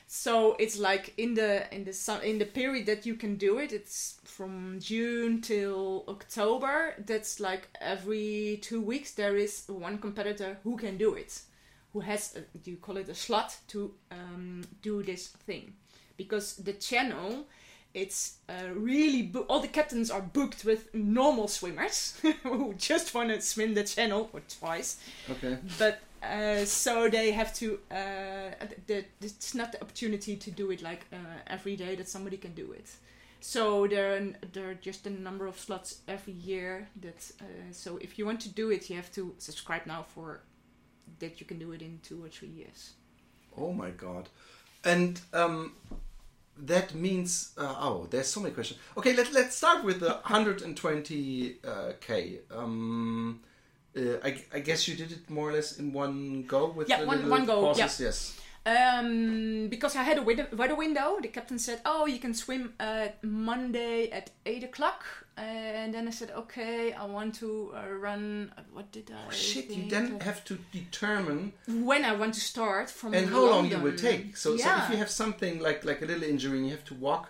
So it's like in the in the sun in the period that you can do it. It's from June till October. That's like every two weeks there is one competitor who can do it, who has a, you call it a slot to um, do this thing, because the channel. It's uh, really bo- all the captains are booked with normal swimmers *laughs* who just want to swim the channel or twice, okay. but uh, so they have to. Uh, the, it's not the opportunity to do it like uh, every day that somebody can do it. So there are, there are just a number of slots every year. That uh, so if you want to do it, you have to subscribe now for that you can do it in two or three years. Oh my god. And um, that means uh, oh, there's so many questions. Okay, let let's start with the 120k. Um, uh, I, I guess you did it more or less in one go with Yeah, the one- one go, pauses. Yes. Um, because I had a weather window, the captain said, "Oh, you can swim at Monday at eight o'clock." And then I said, "Okay, I want to uh, run. uh, What did I? Oh, Shit, you then have to determine when I want to start from and how long you London. will take. So, so if you have something like like a little injury and you have to walk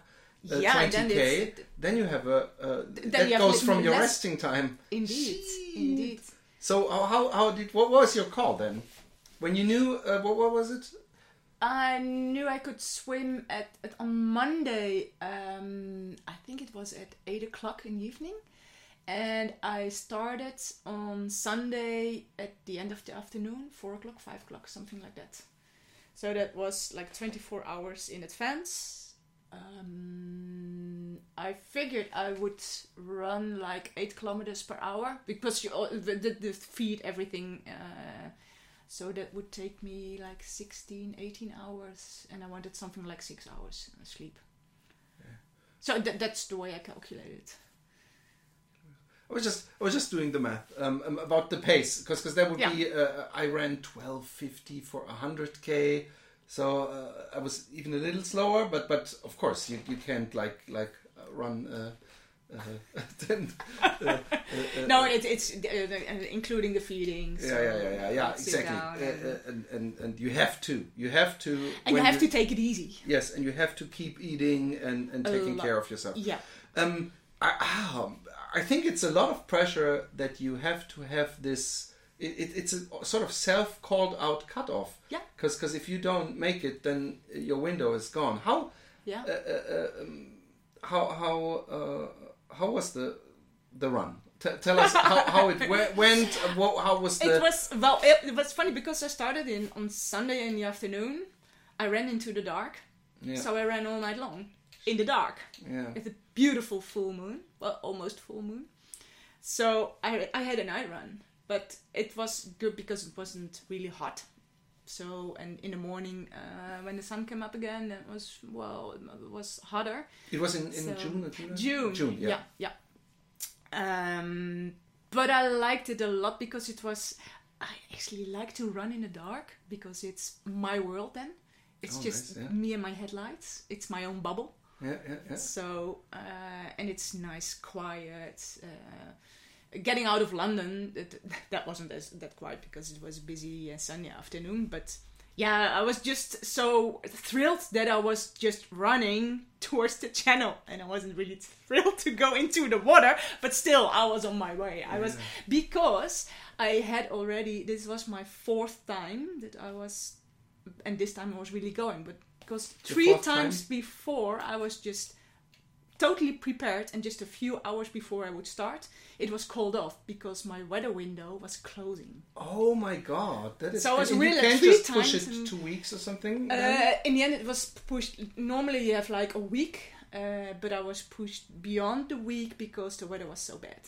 uh, Yeah, 20k, it's- then you have a uh, then that goes from your resting time. indeed, Shit. indeed. So uh, how how did what was your call then? when you knew uh, what what was it? I knew I could swim at, at on Monday. Um, I think it was at eight o'clock in the evening, and I started on Sunday at the end of the afternoon, four o'clock, five o'clock, something like that. So that was like twenty four hours in advance. Um, I figured I would run like eight kilometers per hour because you all- the, the, the feed everything. Uh, so that would take me like 16, 18 hours, and I wanted something like six hours sleep. So th- that's the way I calculated. I was just I was just doing the math um, um, about the pace because because that would Yeah. be uh, I ran twelve fifty for hundred k, so uh, I was even a little slower. But but of course you, you can't like like uh, run. Uh, uh, then, uh, uh, uh, No, *laughs* it, it's uh, including the feeding. yeah, so yeah, yeah, yeah, yeah, exactly. Uh, and, uh, and, and and you have to, you have to, and you have to take it easy. yes, and you have to keep eating and and taking care of yourself. Yeah. Um, I, ah, I think it's a lot of pressure that you have to have this. It, it, it's a sort of self called out cutoff. Yeah. Because if you don't make it, then your window is gone. How Yeah. uh, uh, uh, um, how how uh, how was the the run? T- tell us how, how it *laughs* went. What, how was the? It was well. It, it was funny because I started in on Sunday in the afternoon. I ran into the dark, yeah, so I ran all night long in the dark yeah. with a beautiful full moon, well, almost full moon. So I I had a night run, but it was good because it wasn't really hot. So and in the morning uh, when the sun came up again, it was well, it was hotter. It was in, in So- June. June. June. Yeah. yeah. yeah. Um, but I liked it a lot because it was. I actually like to run in the dark because it's my world. Then it's Oh, just nice, yeah. me and my headlights. It's my own bubble. Yeah. Yeah. yeah. So uh, and it's nice, quiet. Uh, getting out of London, that, that wasn't as that quiet because it was a busy uh, sunny afternoon. But yeah, I was just so thrilled that I was just running towards the channel, and I wasn't really thrilled to go into the water. But still, I was on my way. I was because I had already. This was my fourth time that I was, and this time I was really going. But because three fourth time? times before I was just totally prepared and just a few hours before I would start it was called off because my weather window was closing Oh my God! That is. So I was really you can't three just push it and- two weeks or something. uh, in the end it was pushed normally you have like a week uh, but I was pushed beyond the week because the weather was so bad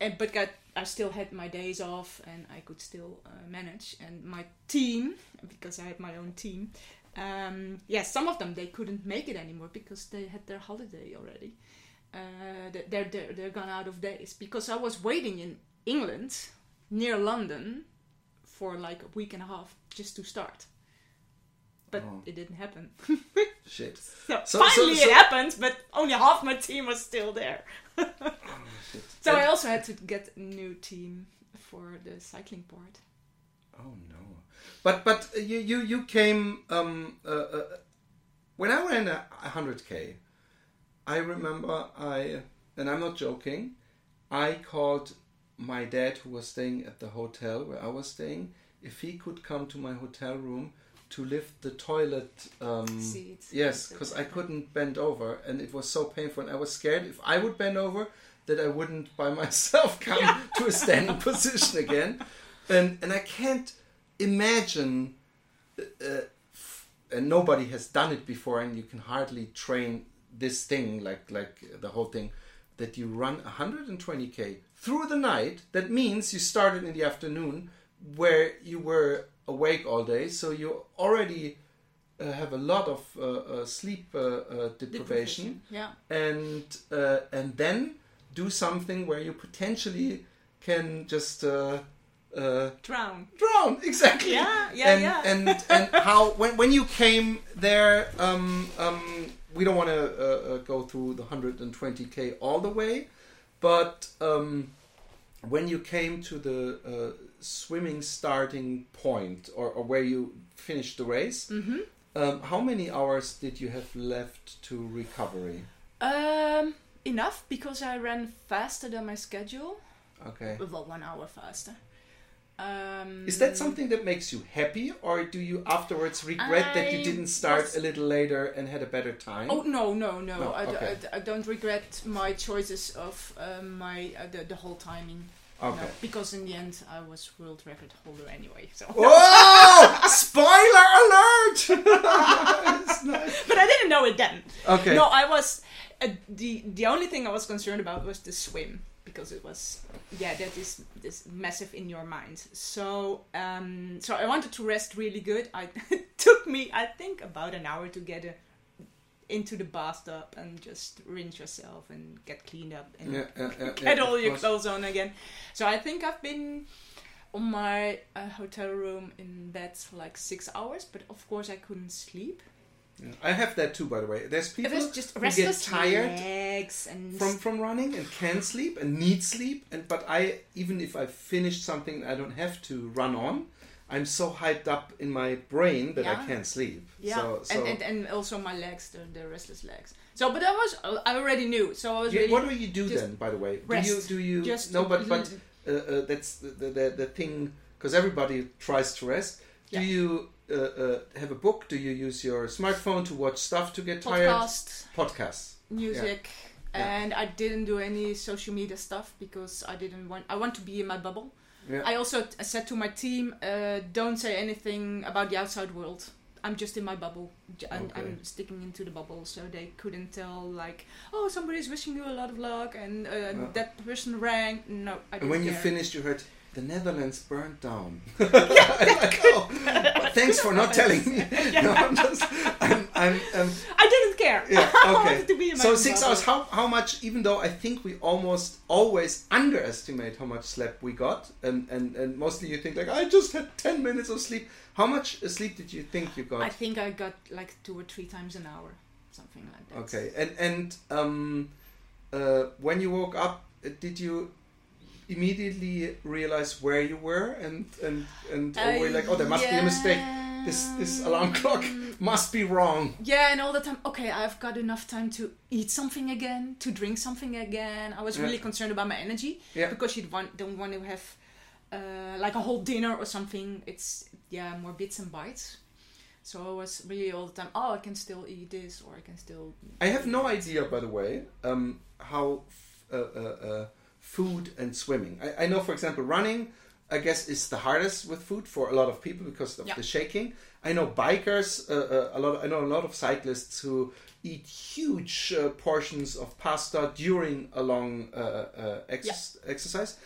and but got, I still had my days off and I could still uh, manage and my team because I had my own team um, yeah some of them they couldn't make it anymore because they had their holiday already. Uh, they- they're, they're, they're gone out of days. Because I was waiting in England near London for like a week and a half just to start. But Oh. it didn't happen. *laughs* Shit. *laughs* so, So- finally so- so- it happened but only half my team was still there. *laughs* Oh, so And- I also had to get a new team for the cycling part Oh no! But but you you you came um uh, uh, when I ran a hundred k. I remember I and I'm not joking. I called my dad who was staying at the hotel where I was staying if he could come to my hotel room to lift the toilet um, Seats. yes because I couldn't bend over and it was so painful and I was scared if I would bend over that I wouldn't by *laughs* myself come *laughs* to a standing position again and and I can't imagine uh, and nobody has done it before and you can hardly train this thing like like the whole thing that you run 120k through the night. That means you started in the afternoon where you were awake all day so you already uh, have a lot of uh, uh, sleep uh, uh, deprivation. Yeah. And uh, and then do something where you potentially can just uh, drown. drown exactly. Yeah, yeah, and, yeah. and and *laughs* how when when you came there um um we don't want to uh, uh, go through the 120k all the way but um when you came to the uh, swimming starting point or, or where you finished the race mm-hmm. um, how many hours did you have left to recovery? Um enough because I ran faster than my schedule. Okay. Well one hour faster Um, Is that something that makes you happy, or do you afterwards regret that you didn't start was- a little later and had a better time? Oh no no no! No, I, d- okay. I d- I don't regret my choices of um, my uh, the, the whole timing. okay. No, because in the end I was world record holder anyway. So, Whoa! *laughs* Spoiler alert! *laughs* Nice. but I didn't know it then. Okay. No, I was uh, the the only thing I was concerned about was the swim because it was yeah that is this massive in your mind. So um so I wanted to rest really good. I *laughs* it took me I think about an hour to get a, into the bathtub and just rinse yourself and get cleaned up and Yeah, yeah, yeah, *laughs* get all your course. clothes on again. So I think I've been on my uh, hotel room in bed for like six hours, but of course I couldn't sleep. Yeah. I have that too, by the way. There's people just who get tired legs and from from running and can sleep and need sleep, and but I even if I finish something I don't have to run on, I'm so hyped up in my brain that I can't sleep. Yeah, So, so and, and and also my legs, the, the restless legs. So, but I was, I already knew. So I was Yeah, really. what do you do then? By the way, rest. do you do you Just no? But but uh, uh, that's the, the the the thing because everybody tries to rest. Do Yeah. you uh, uh, have a book? Do you use your smartphone to watch stuff to get tired? podcast, Podcasts. music, Yeah. and I didn't do any social media stuff because I didn't want. I want to be in my bubble. Yeah. I also said to my team, uh, don't say anything about the outside world. I'm just in my bubble. J- I'm, Okay. I'm sticking into the bubble, so they couldn't tell like, oh, somebody's wishing you a lot of luck, and uh, Yeah. that person rang. No, I didn't And when you finished, you heard the Netherlands burned down. *laughs* *laughs* Like, oh, *laughs* thanks for not telling me. No, I'm just, I'm, I'm, um, I didn't care. yeah, I okay. wanted to be in my so six hours. How how much? Even though I think we almost always underestimate how much sleep we got, and and and mostly you think like I just had ten minutes of sleep. How much sleep did you think you got? I think I got like two or three times an hour, something like that. Okay, and and um, uh, when you woke up, uh, did you immediately realize where you were and and and were you like, oh, there must be a mistake. This this alarm clock *laughs* must be wrong. Yeah, and all the time. Okay, I've got enough time to eat something again, to drink something again. I was really Yeah. concerned about my energy Yeah. because you want don't want to have uh, like a whole dinner or something. It's yeah more bits and bites. So I was really all the time. Oh, I can still eat this, or I can still. I have no idea, by the way, um, how f- uh, uh, uh, food and swimming. I, I know, for example, running. I guess is the hardest with food for a lot of people because of Yeah. the shaking. I know bikers. Uh, uh, a lot. I know a lot of cyclists who eat huge uh, portions of pasta during a long uh, uh, ex- exercise.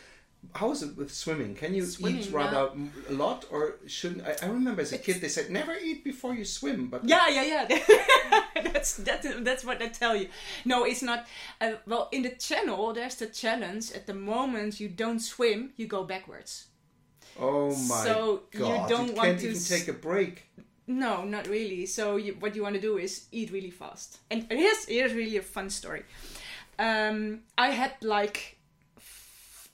How is it with swimming? Can you eat Swimming, rather a lot, or shouldn't? I, I remember as a kid they said never eat before you swim, but Yeah, yeah, yeah. *laughs* that's that, that's what I tell you. No, it's not. Uh, well, in the channel, there's the challenge. At the moment you don't swim, you go backwards. Oh my So you don't you want can't to even take a break. No, not really. So you, what you want to do is eat really fast. And here's here's really a fun story. Um, I had like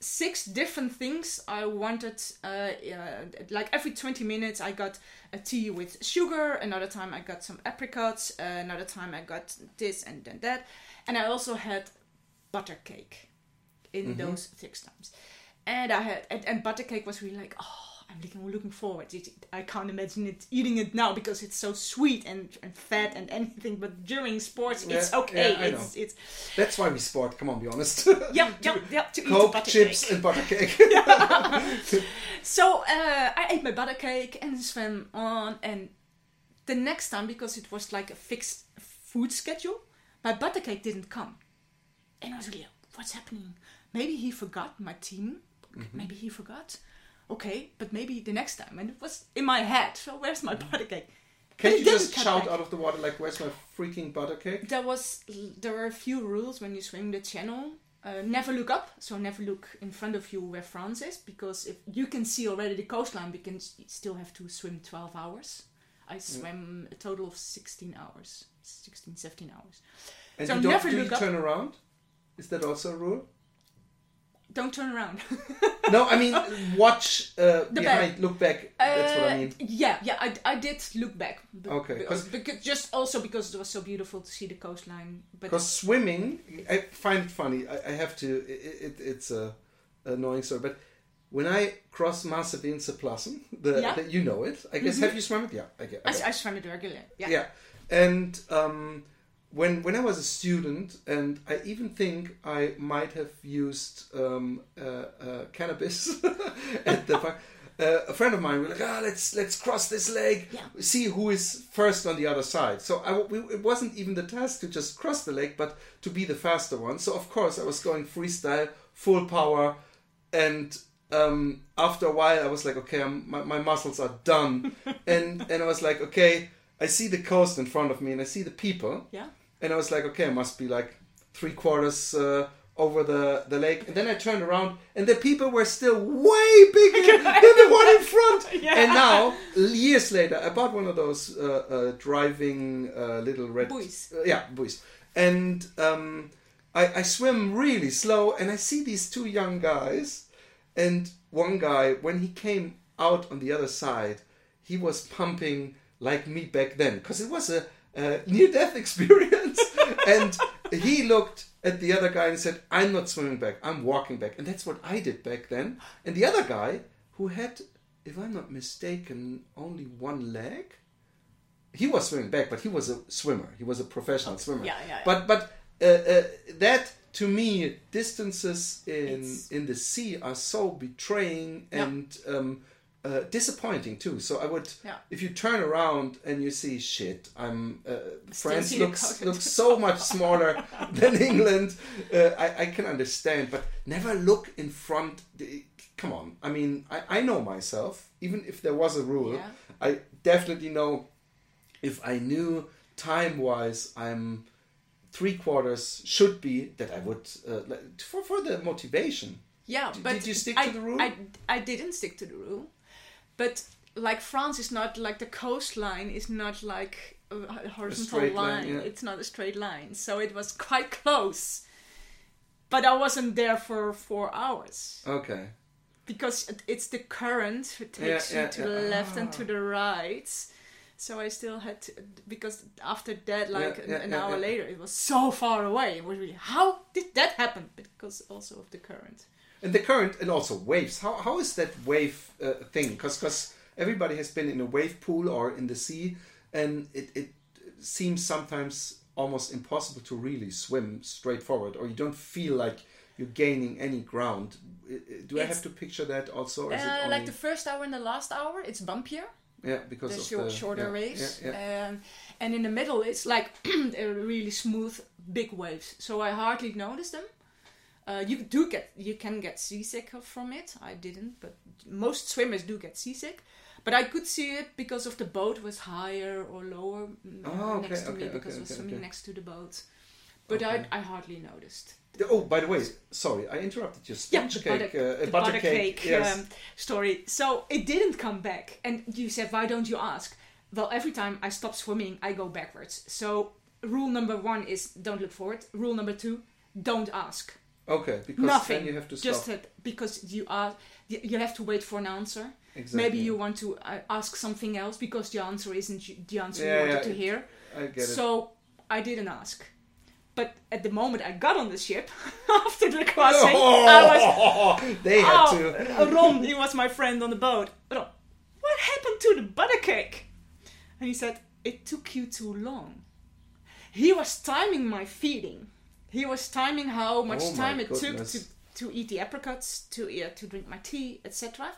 six different things I wanted. Uh, uh, like every twenty minutes, I got a tea with sugar. Another time, I got some apricots. Uh, another time, I got this and then that. And I also had butter cake in those six times. And I had and, and butter cake was really like oh I'm looking looking forward. It, I can't imagine it eating it now because it's so sweet and, and fat and anything. But during sports, it's okay. yeah, I it's it's That's why we sport. Come on, be honest. yeah *laughs* yeah yeah to eat Coke, butter chips, cake. and butter cake. *laughs* *laughs* So uh, I ate my butter cake and swam on. And the next time, because it was like a fixed food schedule, my butter cake didn't come. And I was like, what's happening? Maybe he forgot my team. Maybe he forgot. Okay, but maybe the next time. And it was in my head. So where's my butter cake? Can But you just shout back. out of the water like, "Where's my freaking butter cake"? There was there were a few rules when you swim the channel. Uh, never look up, so never look in front of you where France is, because if you can see already the coastline, we can still have to swim 12 hours. I swam a total of 16 hours, 16, 17 hours. And So you don't never do look you up. turn around? Is that also a rule? Don't turn around. *laughs* No, I mean watch uh, The behind, look back. That's what I Uh, mean. Yeah, yeah, I, I did look back. b- Okay, 'cause- because, just also because it was so beautiful to see the coastline. But Because swimming, I find it funny. I, I have to. It, it, it's a annoying story, but when I cross Masse Plassen, the, Yeah. the you know it. I guess have you swum it? Yeah, I guess. I, I swam it regularly. Yeah. yeah and um, when when I was a student, and I even think I might have used um, uh, uh, cannabis *laughs* at the park. Uh, a friend of mine was like, "Ah, let's let's cross this lake, Yeah. see who is first on the other side." So I, it wasn't even the task to just cross the lake, but to be the faster one. So of course I was going freestyle, full power, and um, after a while I was like, "Okay, I'm, my, my muscles are done," *laughs* and and I was like, "Okay." I see the coast in front of me, and I see the people, Yeah. And I was like, okay, it must be like three quarters uh, over the, the lake. And then I turned around, and the people were still way bigger *laughs* than the one in front. *laughs* Yeah. And now, years later, I bought one of those uh, uh, driving uh, little red Buoys. Uh, yeah, buoys. And um, I, I swim really slow, and I see these two young guys, and one guy when he came out on the other side, he was pumping like me back then because it was a, a near-death *laughs* experience, and he looked at the other guy and said, "I'm not swimming back. I'm walking back," and that's what I did back then. And the other guy, who had, if I'm not mistaken, only one leg, he was swimming back, but he was a swimmer. He was a professional swimmer. Yeah, yeah, yeah. But but uh, uh, that to me, distances in It's- in the sea are so betraying and um, uh, disappointing too. So I would, Yeah. if you turn around and you see shit, I'm uh, France looks looks so much smaller *laughs* than England. Uh, I, I can understand, but never look in front. Come on, I mean, I, I know myself. Even if there was a rule, Yeah. I definitely know if I knew time wise I'm three quarters should be that I would uh, for for the motivation. Yeah, D- but did you stick I, to the rule? I, I didn't stick to the rule, but like France is not like the coastline is not like a horizontal straight line. line, yeah. It's not a straight line, so it was quite close. But I wasn't there for four hours Okay. because it's the current who Yeah, takes yeah, you to yeah. the left and to Ah. the right. So I still had to because after that, like Yeah, an, yeah, an yeah, hour yeah. later, it was so far away. It was really how did that happen? Because also of the current. And the current and also waves. How how is that wave uh, thing? Because everybody has been in a wave pool or in the sea, and it it seems sometimes almost impossible to really swim straight forward, or you don't feel like you're gaining any ground. Do I have to picture that also? Or is it Uh, only, like the first hour and the last hour, it's bumpier, yeah, because the of short, the shorter yeah, waves, Yeah, yeah. Um, and in the middle, it's like *clears throat* really smooth, big waves. So I hardly notice them. Uh, you do get, you can get seasick from it. I didn't, but most swimmers do get seasick. But I could see it because of the boat was higher or lower mm, Oh, okay, next to me okay, because okay, I was swimming next to the boat. But. I, I hardly noticed. Oh, by the way, sorry, I interrupted you. Yeah, Sponge the cake, butter, uh, the butter, butter cake. cake, yes. um, story. So it didn't come back, and you said, "Why don't you ask?" Well, every time I stop swimming, I go backwards. So rule number one is don't look forward. Rule number two, don't ask. Okay, because Nothing. then you have to Just stop. that because you are, you have to wait for an answer. Exactly. Maybe you want to uh, ask something else because the answer isn't the answer Yeah, you wanted yeah, to hear. I get it. So I didn't ask. But at the moment I got on the ship *laughs* after the crossing, I was *laughs* they had to. Oh, Ron, he was my friend on the boat. Ron, what happened to the butter cake? And he said, it took you too long. He was timing my feeding. He was timing how much Oh time it goodness. took to, to eat the apricots, to uh, to drink my tea, etc.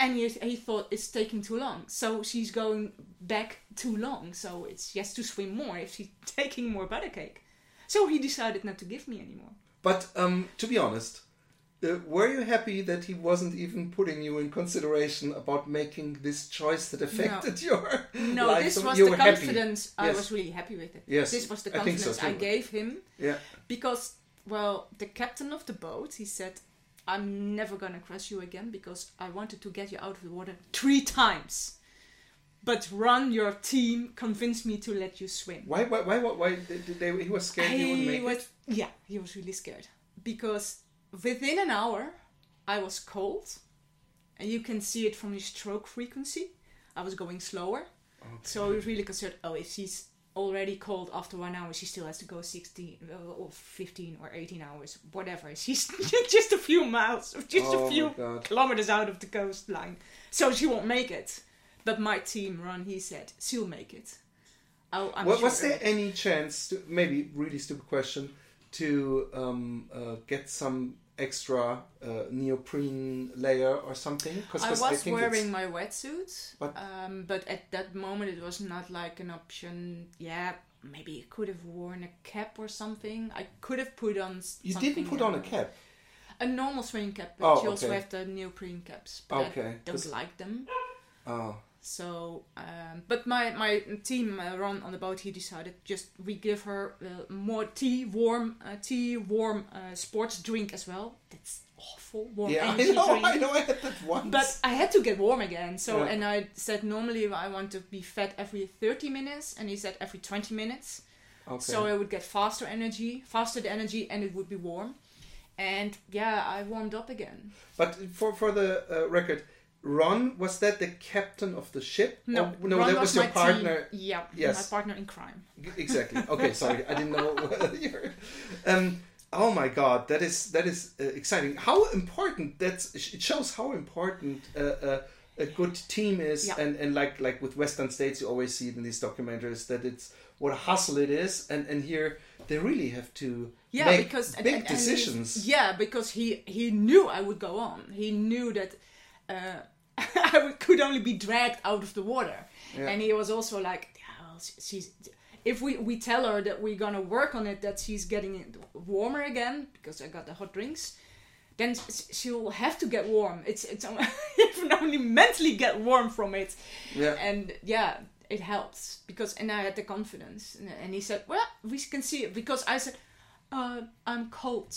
And he, he thought it's taking too long. So she's going back too long. So it's she has to swim more if she's *laughs* taking more butter cake. So he decided not to give me anymore. But um, to be honest, uh, were you happy that he wasn't even putting you in consideration about making this choice that affected *laughs* your No, life? this So was the were happy. confidence. I Yes. was really happy with it. Yes, This was the I so confidence I, gave him Yeah. because, well, the captain of the boat, he said, I'm never gonna cross you again because I wanted to get you out of the water three times. But Ron your team, convinced me to let you swim. Why? Why? Why? Why? why did they, he was scared he wouldn't make was, it. Yeah, he was really scared because within an hour I was cold, and you can see it from the stroke frequency. I was going slower, so he was really concerned. Oh, if she's already cold after one hour. She still has to go 16 uh, or 15 or 18 hours, whatever. *laughs* She's *laughs* just a few miles, just Oh a few kilometers out of the coastline. So she won't make it. But my team, Ron, he said, she'll make it. Oh, I'm Wa- sure. was there any chance, to, maybe really stupid question, to um, uh, get some extra uh, neoprene layer or something? 'Cause- I 'cause was think wearing it's- my wetsuit, But- um, but at that moment it was not like an option. Yeah, maybe I could have worn a cap or something. I could have put on. You didn't put on a cap. A normal swimming cap, but Oh, you also okay. have the neoprene caps. But Okay, I don't like them. Oh, So, um, but my my team uh, Ron on the boat, he decided just we give her uh, more tea, warm uh, tea, warm uh, sports drink as well. That's awful, warm yeah, *laughs* I energy know, drink. I know, I had that once. But I had to get warm again. So Yeah. and I said normally I want to be fed every 30 minutes, and he said every 20 minutes. okay. So I would get faster energy, faster the energy, and it would be warm. And yeah, I warmed up again. but for for the uh, record, Ron was that the captain of the ship? No, Or- no, Ron that was, your partner. Team. Yeah, Yes. my partner in crime. Exactly. Okay, sorry, I didn't know. *laughs* um, oh my God, that is that is uh, exciting. How important that's it shows how important uh, uh, a good team is, Yeah. and and like like with Western States, you always see it in these documentaries that it's what a hustle it is, and and here they really have to Yeah, make because big and- and decisions. yeah, because he he knew I would go on. He knew that uh, *laughs* I could only be dragged out of the water, Yeah. and he was also like, yeah, she's. If we, we tell her that we're gonna work on it, that she's getting it warmer again because I got the hot drinks, then she'll have to get warm. It's it's only, *laughs* you can only mentally get warm from it, Yeah. and yeah, it helps because and I had the confidence, and, and he said, well, we can see it because I said, uh, I'm cold,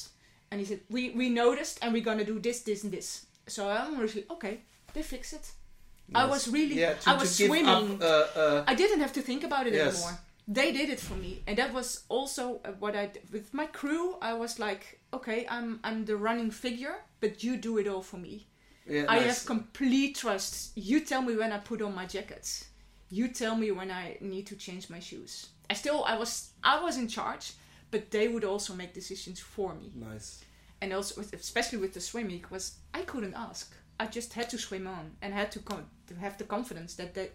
and he said, we we noticed, and we're gonna do this, this, and this. So I'm really okay. They fix it. I was really, yeah, to, I was swimming. Up, uh, uh, I didn't have to think about it Yes. anymore. They did it for me, and that was also uh, what I did with my crew. I was like, okay, I'm I'm the running figure, but you do it all for me. yeah, I nice. have complete trust. You tell me when I put on my jacket. You tell me when I need to change my shoes. I still I was I was in charge, but they would also make decisions for me. nice. And also, with, especially with the swimming, was I couldn't ask. I just had to swim on and had to to have the confidence that they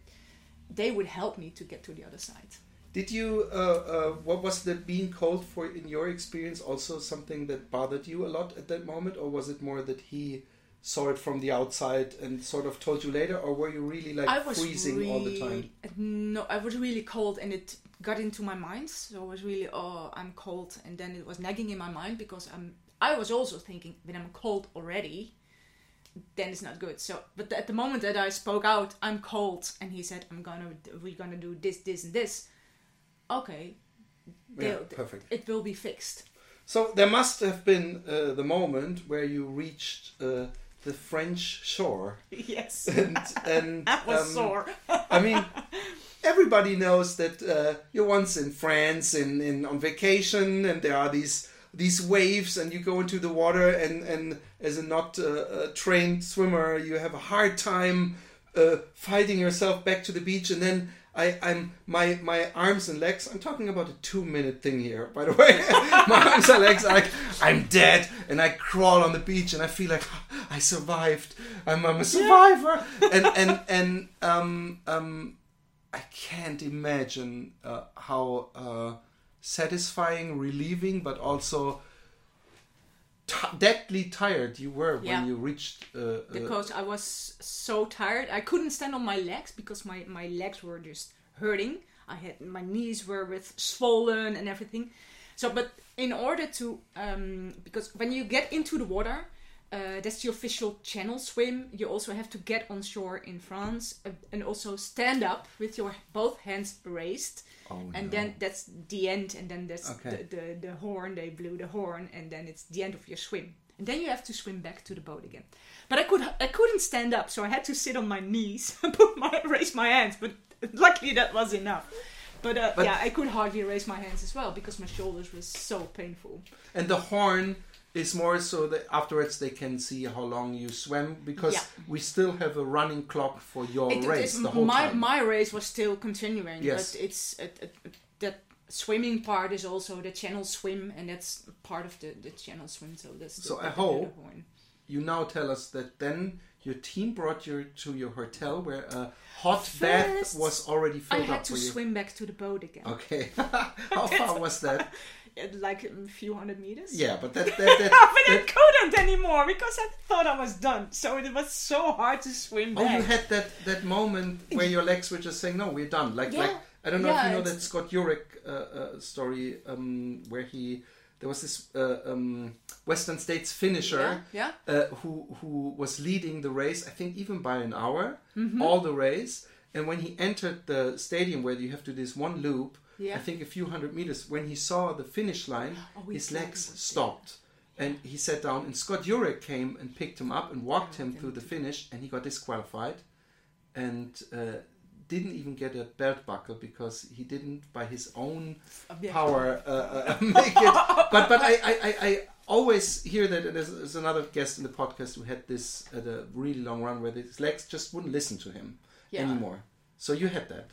they would help me to get to the other side. Did you? Uh, uh, what was the being cold for in your experience? Also something that bothered you a lot at that moment, or was it more that he saw it from the outside and sort of told you later, or were you really like I was freezing really, all the time? No, I was really cold, and it got into my mind. So I was really, oh, I'm cold, and then it was nagging in my mind because I'm. I was also thinking, when I'm cold already, then it's not good. So, but at the moment that I spoke out, I'm cold, and he said, I'm gonna, we're gonna do this, this, and this. Okay, Yeah, perfect. it will be fixed. So there must have been uh, the moment where you reached uh, the French shore, *laughs* Yes, *laughs* and and *laughs* that was um, sore. I mean, everybody knows that uh, you're once in France in, in on vacation, and there are these these waves, and you go into the water, and and as a not uh, uh, trained swimmer, you have a hard time uh, fighting yourself back to the beach, and then. I, I'm my my arms and legs. I'm talking about a two minute thing here, by the way. *laughs* my arms and legs are like I'm dead, and I crawl on the beach, and I feel like I survived. I'm, I'm a survivor, and and and um um I can't imagine uh, how uh, satisfying, relieving, but also t- deadly tired you were Yeah. when you reached. Uh, uh, because I was so tired. I couldn't stand on my legs because my, my legs were just hurting. I had my knees were with swollen and everything. So, but in order to, um, because when you get into the water, uh, that's the official channel swim. You also have to get on shore in France uh, and also stand up with your both hands raised. Oh, and no. then that's the end, and then that's Okay. the, the, the horn. They blew the horn, and then it's the end of your swim. And then you have to swim back to the boat again. But I could I couldn't stand up, so I had to sit on my knees and *laughs* put my raise my hands. But luckily that was enough. But, uh, But- yeah, I could hardly raise my hands as well because my shoulders were so painful. and the horn is more so that afterwards they can see how long you swam because Yeah. we still have a running clock for your It- race it- the whole my time. my race was still continuing, Yes. but it's it, it, that swimming part is also the channel swim, and that's part of the, the channel swim. So that's So the, I hope. You now tell us that then your team brought you to your hotel where a hot bath was already I filled had up to for you. swim back to the boat again, Okay. *laughs* How *laughs* far was that? *laughs* Uh, like a few hundred meters. Yeah, but that, that, *laughs* that, but I couldn't anymore because I thought I was done. So it was so hard to swim Oh, back. you had that, that moment where your legs were just saying, "No, we're done." Like, Yeah. like I don't know if you know that Scott Jurek uh, uh, story um, where he there was this uh, um, Western States finisher yeah, uh, who who was leading the race. I think even by an hour, Mm-hmm. all the race. And when he entered the stadium where you have to do this one loop, Yeah. I think a few hundred meters, when he saw the finish line, *gasps* Oh, his legs stopped. And he sat down, and Scott Jurek came and picked him up and walked him through the finish, and he got disqualified, and uh, didn't even get a belt buckle because he didn't, by his own Yeah. power, uh, uh, *laughs* make it. But but I, I, I, I always hear that and there's, there's another guest in the podcast who had this at a really long run where his legs just wouldn't listen to him Yeah. anymore. So you had that.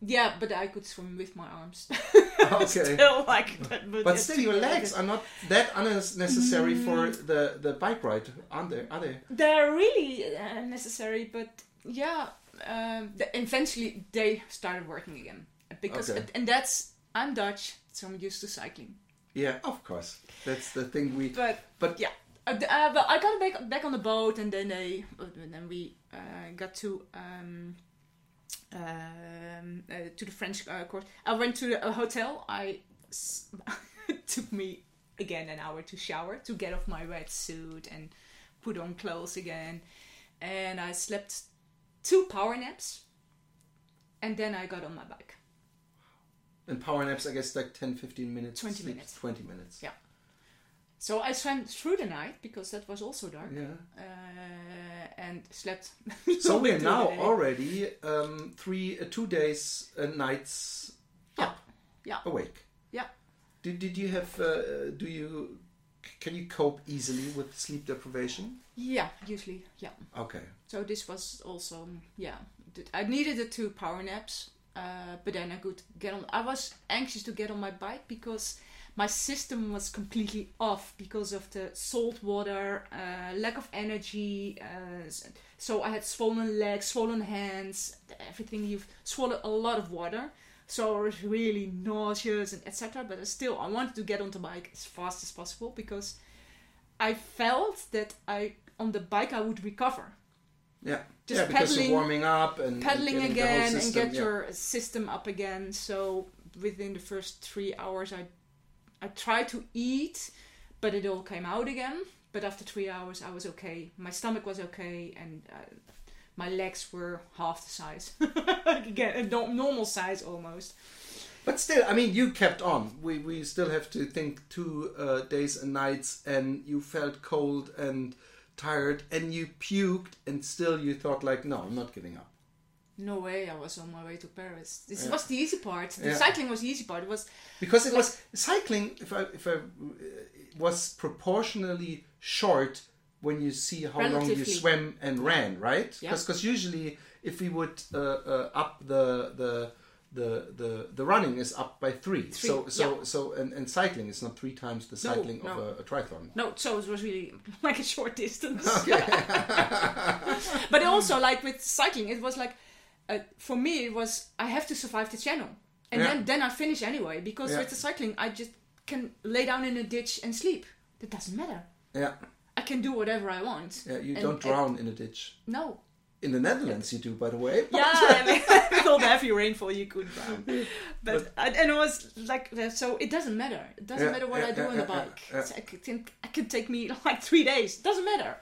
Yeah, but I could swim with my arms. *laughs* *laughs* Okay. still like. But, But still, your legs are not that unnecessary Mm. for the, the bike ride, aren't they? Are they? They're really uh, necessary, but yeah, um, the, eventually they started working again because Okay. and that's I'm Dutch, so I'm used to cycling. Yeah, of course. That's the thing we. But But yeah, uh, uh, but I got back back on the boat, and then they uh, then we uh, got to. Um, um, uh, to the French uh, court. I went to a hotel. I *laughs* took me again an hour to shower to get off my wetsuit and put on clothes again, and I slept two power naps, and then I got on my bike. And power naps, I guess, like 10, 15 minutes. 20 sleep, minutes. 20 minutes. Yeah. So I swam through the night because that was also dark, Yeah. uh, and slept. *laughs* So we're now already um, three, uh, two days and nights up, Yeah. awake. Yeah. Did, did you have? Uh, do you? Can you cope easily with sleep deprivation? Yeah, usually, yeah. Okay. So this was also, yeah. I needed the two power naps, uh, but then I could get on. I was anxious to get on my bike because my system was completely off because of the salt water, uh, lack of energy. Uh, so I had swollen legs, swollen hands, everything. You've swallowed a lot of water. So I was really nauseous and etc. But still, I wanted to get on the bike as fast as possible because I felt that I on the bike I would recover Yeah. Just yeah, because pedaling- of warming up and pedaling getting the whole again and get yeah. your system up again. So within the first three hours, I I tried to eat, but it all came out again. But after three hours, I was okay. My stomach was okay, and uh, my legs were half the size *laughs* again, a normal size almost. But still, I mean, you kept on. We we still have to think two uh, days and nights, and you felt cold and tired, and you puked, and still you thought like, no, I'm not giving up. No way, I was on my way to Paris. This Yeah. was the easy part. The Yeah. cycling was the easy part. It was because it was cycling if i if i uh, was proportionally short when you see how long you swam and ran right Yeah. because usually if we would uh, uh, up the the the, the the running is up by three, so Three, so yeah. so and, and cycling is not three times the No, cycling of a, a triathlon No, so it was really *laughs* like a short distance. Okay. *laughs* but also, like with cycling, it was like uh, for me, it was I have to survive the channel, and Yeah. then then I finish anyway because Yeah. with the cycling, I just can lay down in a ditch and sleep. That doesn't matter. yeah I can do whatever I want. yeah you And- don't drown in a ditch no. in the netherlands you do by the way *laughs* Yeah, I mean, *laughs* with all the heavy rainfall, you could drown. *laughs* But, and and it was like uh, so. It doesn't matter. It doesn't Yeah, matter what I do on the bike. yeah. It's- I could it could take me like three days. It doesn't matter.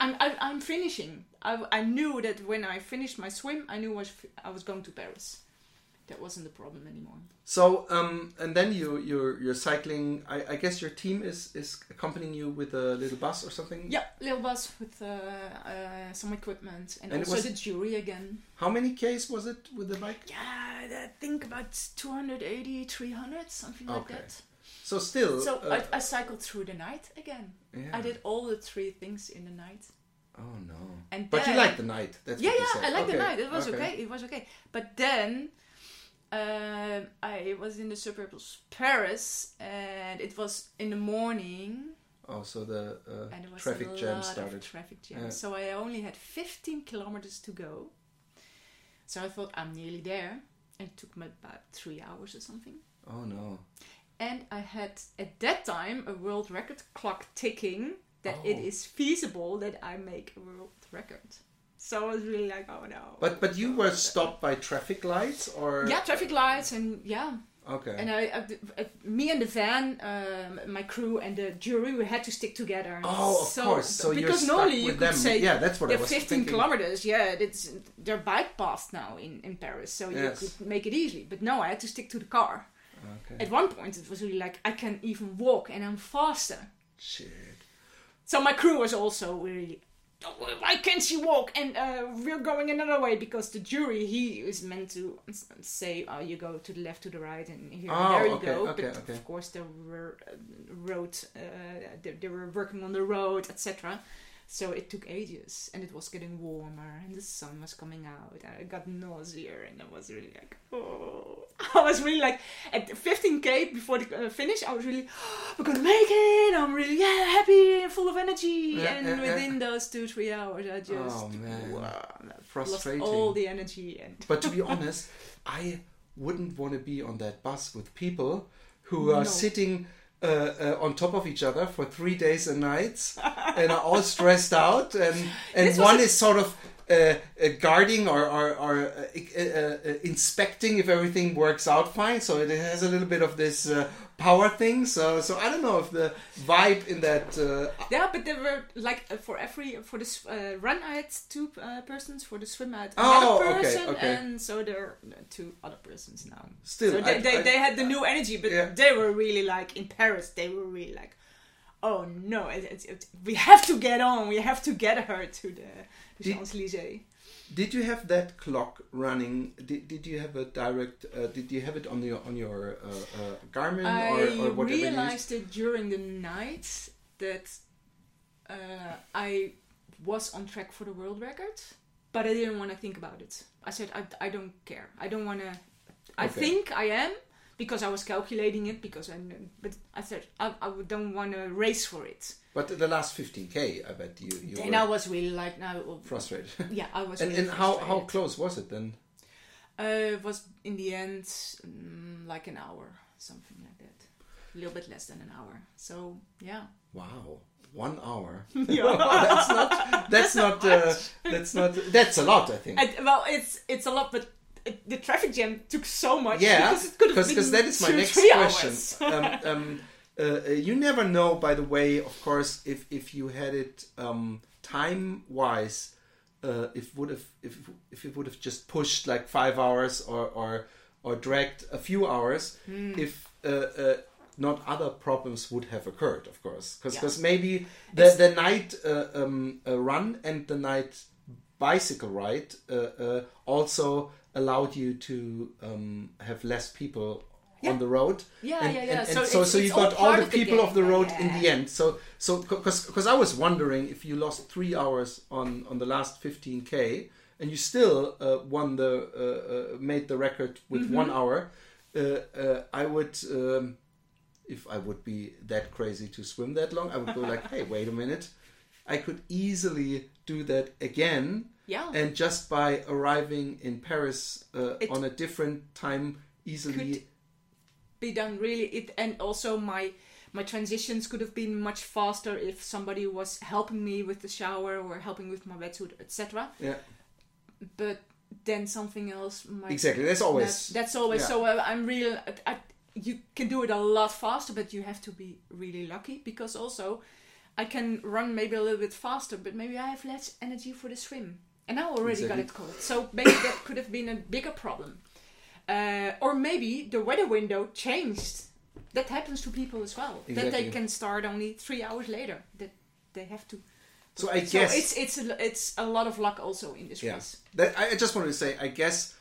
I'm I, I'm finishing. I, I knew that when I finished my swim, I knew I was I was going to Paris. That wasn't the problem anymore. So, um, and then you you're you're cycling. I, I guess your team is is accompanying you with a little bus or something. Yeah, little bus with uh, uh, some equipment and, And it also was- the jury again. How many k's was it with the bike? Yeah, I think about 280, 300, something like Okay. that. So still. So uh, I, I cycled through the night again. Yeah. I did all the three things in the night. Oh no. And but you then- like the night. That's Yeah, yeah. I like the night. It was okay. It was okay. But then Um, I was in the suburbs Paris, and it was in the morning, Oh, so the uh, and there was traffic a jam lot started. of traffic jam. Yeah. So I only had 15 kilometers to go. So I thought I'm nearly there, and it took me about three hours or something. Oh no. And I had at that time a world record clock ticking that it Oh. is feasible that I make a world record. So I was really like, oh no. But but you were stopped by traffic lights or Yeah, traffic lights and yeah, Okay. and I, I, I- me and the van, um, my crew and the jury, we had to stick together. Oh, of course. So because normally you could them. say Yeah, that's what I they're was 15 thinking. kilometers. Yeah, it's they're bike paths now in in Paris, so Yes. you could make it easily. But no, I had to stick to the car. Okay. At one point, it was really like I can even walk and I'm faster. Shit. So my crew was also really. "Oh, Why can't she walk? And uh, we're going another way because the jury he is meant to say, "Oh, you go to the left, to the right, and here, Oh, there you okay, go." okay, but okay. of course, there were uh, road, uh, they, they were working on the road, etc. So it took ages, and it was getting warmer, and the sun was coming out, and I got nausea, and I was really like, oh, *laughs* I was really like, at 15k before the uh, finish, I was really, *gasps* we're gonna make it. I'm really yeah happy and full of energy, Yeah, and yeah, yeah. within those two three hours, I just Oh, man. wow, I lost all the energy and But to be *laughs* honest, I wouldn't want to be on that bus with people who are No. sitting uh, uh, on top of each other for three days and nights and are all stressed out, and *laughs* and one a- is sort of. Uh, uh, guarding or, or, or uh, uh, uh, inspecting if everything works out fine, so it has a little bit of this uh, power thing. So, so I don't know if the vibe in that uh, yeah. But there were like uh, for every for the s- uh, run, I had two uh, persons. For the swim, I had Oh, another okay, person, okay. and so there are uh, two other persons now. Still, so they, I- they, I- they had the new energy, but Yeah. they were really like in Paris. They were really like, oh no, it, it, it, we have to get on. We have to get her to the, the Champs Elysees. Did you have that clock running? Did, did you have a direct? Uh, did you have it on your on your uh, uh, Garmin I or, or whatever? used? realized it during the night that uh, I was on track for the world record, but I didn't want to think about it. I said I, I don't care. I don't want to. I Okay. think I am because I was calculating it because I. But I said I, I don't want to race for it. But the last 15k, I bet you you Then I was really like now. frustrated. *laughs* Yeah, I was. and really and how how close was it then? Uh, it was in the end mm, like an hour, something like that. A little bit less than an hour. So yeah. Wow, one hour. *laughs* *laughs* Yeah. that's not. That's not. Uh, that's not. That's a lot, I think. Well, it's it's a lot, but the traffic jam took so much. yeah, because it could have because been that is my next question. um, um, *laughs* uh, uh, you never know, by the way, of course, if if you had it um, time wise, uh, if would have if if it would have just pushed like five hours or or or dragged a few hours, Hmm. if uh, uh, not other problems would have occurred, of course, because Yeah. maybe the It's- the night uh, um, uh, run and the night bicycle ride also allowed you to um, have less people Yeah. on the road. Yeah, and, yeah, yeah. And, So and so, it's- so you all got all part the of the people of the road yeah. in the end. So, so because I was wondering if you lost three hours on on the last 15k and you still uh, won the uh, uh, made the record with Mm-hmm. one hour, uh, uh, I would. Um, if I would be that crazy to swim that long, I would go like, *laughs* "Hey, wait a minute! I could easily do that again." Yeah. and just by arriving in Paris uh, on a different time, easily. could be done really it and also my my transitions could have been much faster if somebody was helping me with the shower or helping with my wetsuit etc Yeah, but then something else might exactly. that's always. that's, that's always yeah. so uh, i'm real I, you can do it a lot faster but you have to be really lucky because also i can run maybe a little bit faster but maybe i have less energy for the swim and i already got it cold so maybe that could have been a bigger problem uh, or maybe the weather window changed that happens to people as well that they can start only three hours later that they have to so I so guess. it's it's a, it's a lot of luck also in this yeah. race That, I I just wanted to say, I guess,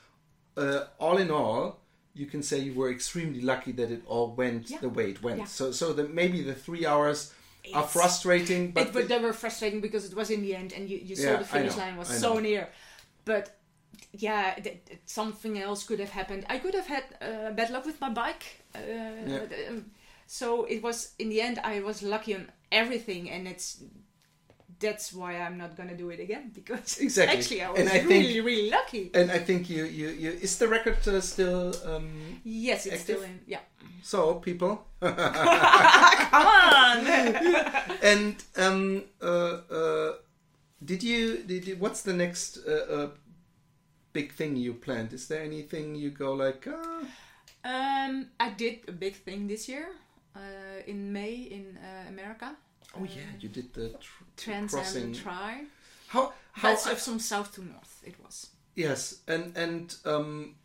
uh, all in all, you can say you were extremely lucky that it all went Yeah. the way it went. Yeah. So, so that maybe the three hours are frustrating, but it, they were frustrating because it was in the end and you, you saw Yeah, the finish know, line was so near but yeah, th- th- something else could have happened. I could have had uh, bad luck with my bike. Uh, Yeah. um, so it was in the end I was lucky on everything, and it's that's why I'm not gonna do it again because *laughs* Exactly. actually I was And I think- really really lucky. And I think you, you, you is the record uh, still um, Yes, it's active? still in. Yeah, so people *laughs* come on. *laughs* and um, uh, uh, did you did you, what's the next uh, uh, big thing you planned? Is there anything you go like? Uh, um, I did a big thing this year uh, in May in uh, America. Oh yeah, you did the tr- Trans crossing. Try. How how That's uh, from south to north. It was. yes and and um,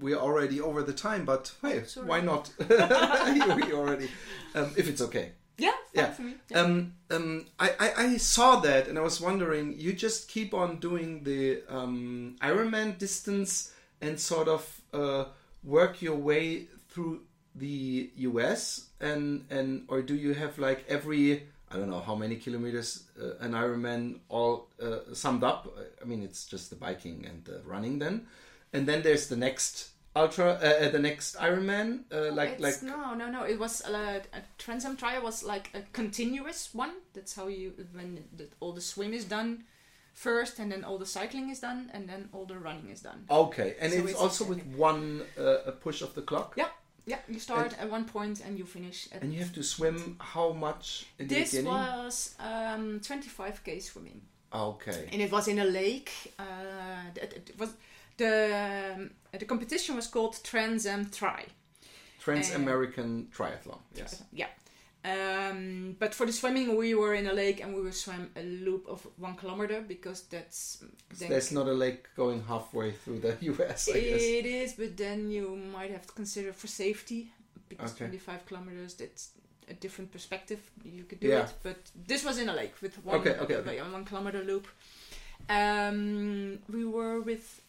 we're already over the time, but hey, Oh, sorry. why not? *laughs* *laughs* we already um, if it's okay. Yeah, Yeah. for me. Yeah. Um, um, I, I, I saw that and I was wondering, you just keep on doing the um, Ironman distance and sort of uh, work your way through the US and and or do you have like every I don't know how many kilometers uh, an Ironman all uh, summed up? I mean, it's just the biking and the running then, and then there's the next ultra, uh, uh, the next Ironman, uh, like It's- like no no no. It was uh, a Trans Am Trial was like a continuous one. That's how you when the, all the swim is done first and then all the cycling is done and then all the running is done. Okay, and So it's, it's also with one uh, push of the clock. yeah yeah you start at one point and you finish at And you have to swim how much in the this beginning? was um, 25k swimming Okay. and it was in a lake uh, it, it was the um, the competition was called Trans Am Tri Trans American Triathlon. Yes. Yeah. Um, but for the swimming, we were in a lake and we were swam a loop of one kilometer because that's. then- There's not a lake going halfway through the *laughs* US, I guess. it is, but then you might have to consider for safety because Okay. 25 kilometers, that's a different perspective. You could do Yeah. it, but this was in a lake with one, Okay, okay, okay. one kilometer loop. Um, we were with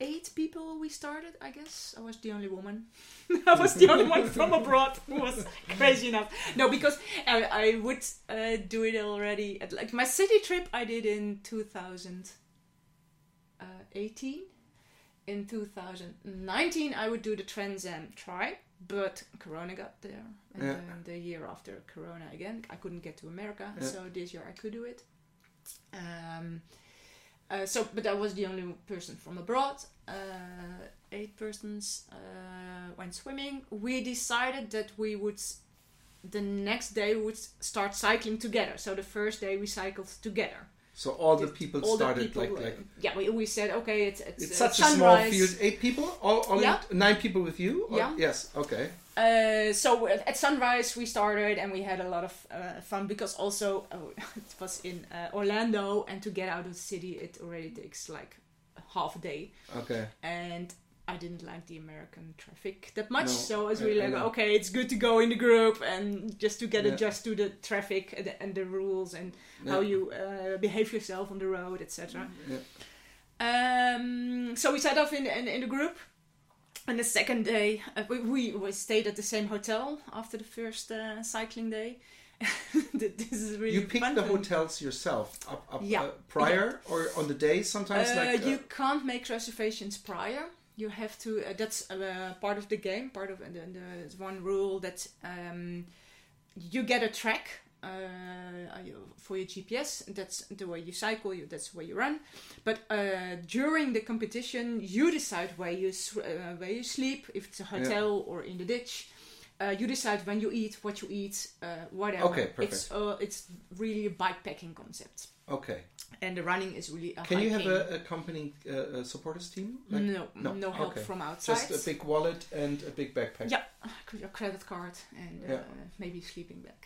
eight people we started, I guess. I was the only woman. *laughs* I was the only one from abroad who was *laughs* crazy enough. No, because I, I would uh, do it already at like my city trip I did in 2018. In 2019, I would do the Trans Am Tri, but Corona got there, and Yeah. then the year after Corona again, I couldn't get to America. Yeah. So this year I could do it. Um, uh, so, but I was the only person from abroad. Uh, eight persons uh, went swimming. We decided that we would, the next day, we would start cycling together. So the first day we cycled together. So all the people All the started people, like uh, like yeah, we, we said okay, it's it's, it's uh, such a small field. Eight people, all, all Yeah. nine people with you. Or- Yeah. Yes. Okay. Uh, so at sunrise we started and we had a lot of uh, fun because also uh, *laughs* it was in uh, Orlando and to get out of the city it already takes like half a day Okay. and I didn't like the American traffic that much No, so I was really I like okay it's good to go in the group and just to get Yeah. adjust to the traffic and the, and the rules and how you uh, behave yourself on the road etc. Yeah. Um, so we set off in, in in the group, and the second day uh, we, we we stayed at the same hotel after the first uh, cycling day. *laughs* this is really You pick fun the hotels yourself up, up Yeah. uh, prior or on the day sometimes Uh, like uh, you can't make reservations prior. You have to. Uh, that's uh, part of the game. Part of the, the one rule that um, you get a track uh, for your GPS. That's the way you cycle. You, that's where you run. But uh, during the competition, you decide where you uh, where you sleep. If it's a hotel or in the ditch. Uh, you decide when you eat, what you eat, uh, whatever. Okay, perfect. It's uh, it's really a bikepacking concept, okay and the running is really a can you have a accompanying uh, a supporters team no, no, no, help okay. from outside. just a big wallet and a big backpack Yeah, *laughs* your credit card and uh, Yeah. maybe sleeping bag.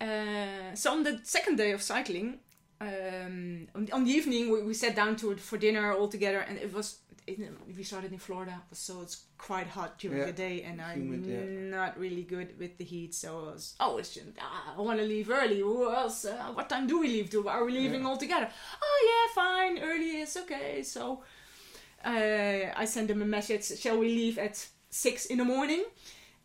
Uh, so on the second day of cycling, um, on, on the evening we, we sat down to for dinner all together, and it was it, we started in Florida, so it's quite hot during Yeah, the day, and I'm yeah. not really good with the heat. So I was, oh, it's just, ah, I want to leave early. Who else? Uh, what time do we leave? Do are we leaving Yeah. all together? Oh yeah, fine. Early is okay. So uh, I sent them a message. Shall we leave at six in the morning?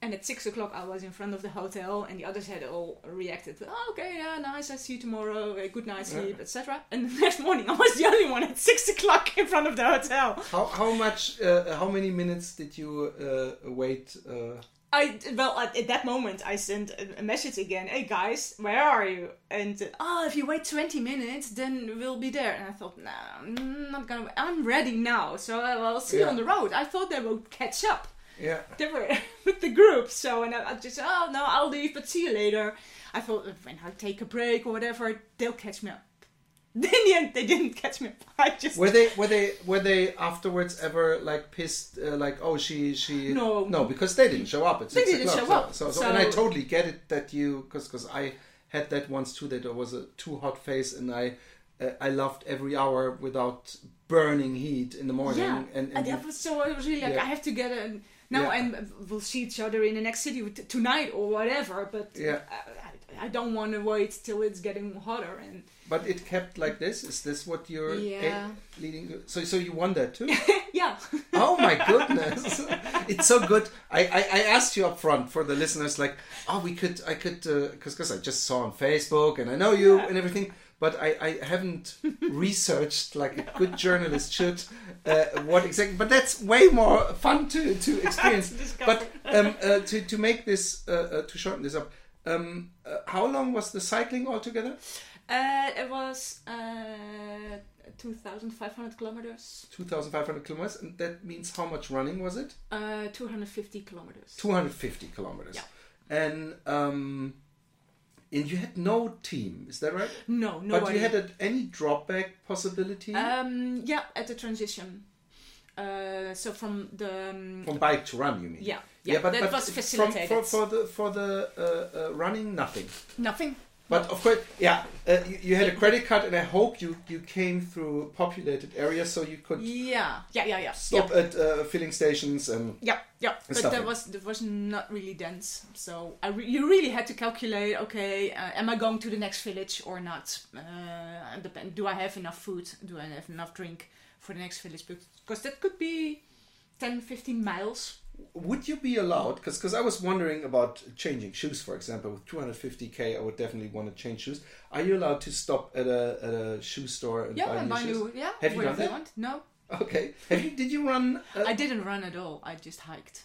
And at six o'clock, I was in front of the hotel, and the others had all reacted. Oh, okay, yeah, nice. I see you tomorrow. A good night's sleep, etc. And the *laughs* next morning, I was the only one at six o'clock in front of the hotel. How how much? Uh, how many minutes did you uh, wait? Uh, I well at, at that moment I sent a, a message again. Hey guys, where are you? And oh, if you wait twenty minutes, then we'll be there. And I thought, nah, I'm not gonna. I'm ready now, so I'll see you on the road. I thought they would catch up. Yeah. They were *laughs* with the group, so and I, I just oh no, I'll leave, but see you later. I thought when I take a break or whatever, they'll catch me up. In the end, they didn't catch me up. *laughs* I just Were they were they were they afterwards ever like pissed uh, like oh she she No. no because they didn't show up at They six didn't o'clock show up, so, so, so and I totally get it that you because because I had that once too that there was a too hot face and I uh, I loved every hour without burning heat in the morning Yeah, and, and, and that was so. I was really like, Yeah. I have to get a now, Yeah. and we'll see each other in the next city t- tonight or whatever. But Yeah. I, I don't want to wait till it's getting hotter. And but it kept like this is this what you're Yeah. a- leading so so you won that too *laughs* yeah, Oh my goodness, *laughs* it's so good. I, I, I asked you up front for the listeners, like, oh, we could, I could, uh, because because I just saw on Facebook and I know you Yeah. and everything, but I, I haven't *laughs* researched like a good journalist should uh, what exactly. But that's way more fun to to *laughs* experience. But um, uh, to to make this uh, uh, to shorten this up, um, uh, how long was the cycling altogether? uh, it was uh, two thousand five hundred kilometers, Two thousand five hundred kilometers, and that means how much running was it? uh, two hundred fifty kilometers. 250 kilometers. Yeah. And um, and you had no team, is that right? No, no. But you had a, any drop back possibility um, yeah, at the transition. Uh, so from the um, from bike to run, you mean? yeah, yeah, but that was from- facilitated. for, for the for the uh, uh, running, nothing. Nothing. But of course, yeah, uh, you, you had a credit card, and I hope you you came through populated areas so you could Yeah, yeah, yeah, yeah. yeah. stop at uh, filling stations and Yeah, yeah, but that was that was not really dense. So I re- you really had to calculate. Okay, uh, am I going to the next village or not? Uh, depend. Do I have enough food? Do I have enough drink for the next village? Because that could be 10, 15 miles. Would you be allowed? Because because I was wondering about changing shoes, for example. With 250k, I would definitely want to change shoes. Are you allowed to stop at a, at a shoe store and Yeah, buy and new buy shoes? new. Yeah, Have you done that? want. No, Okay. Have you? Did you run? Uh, I didn't run at all. I just hiked.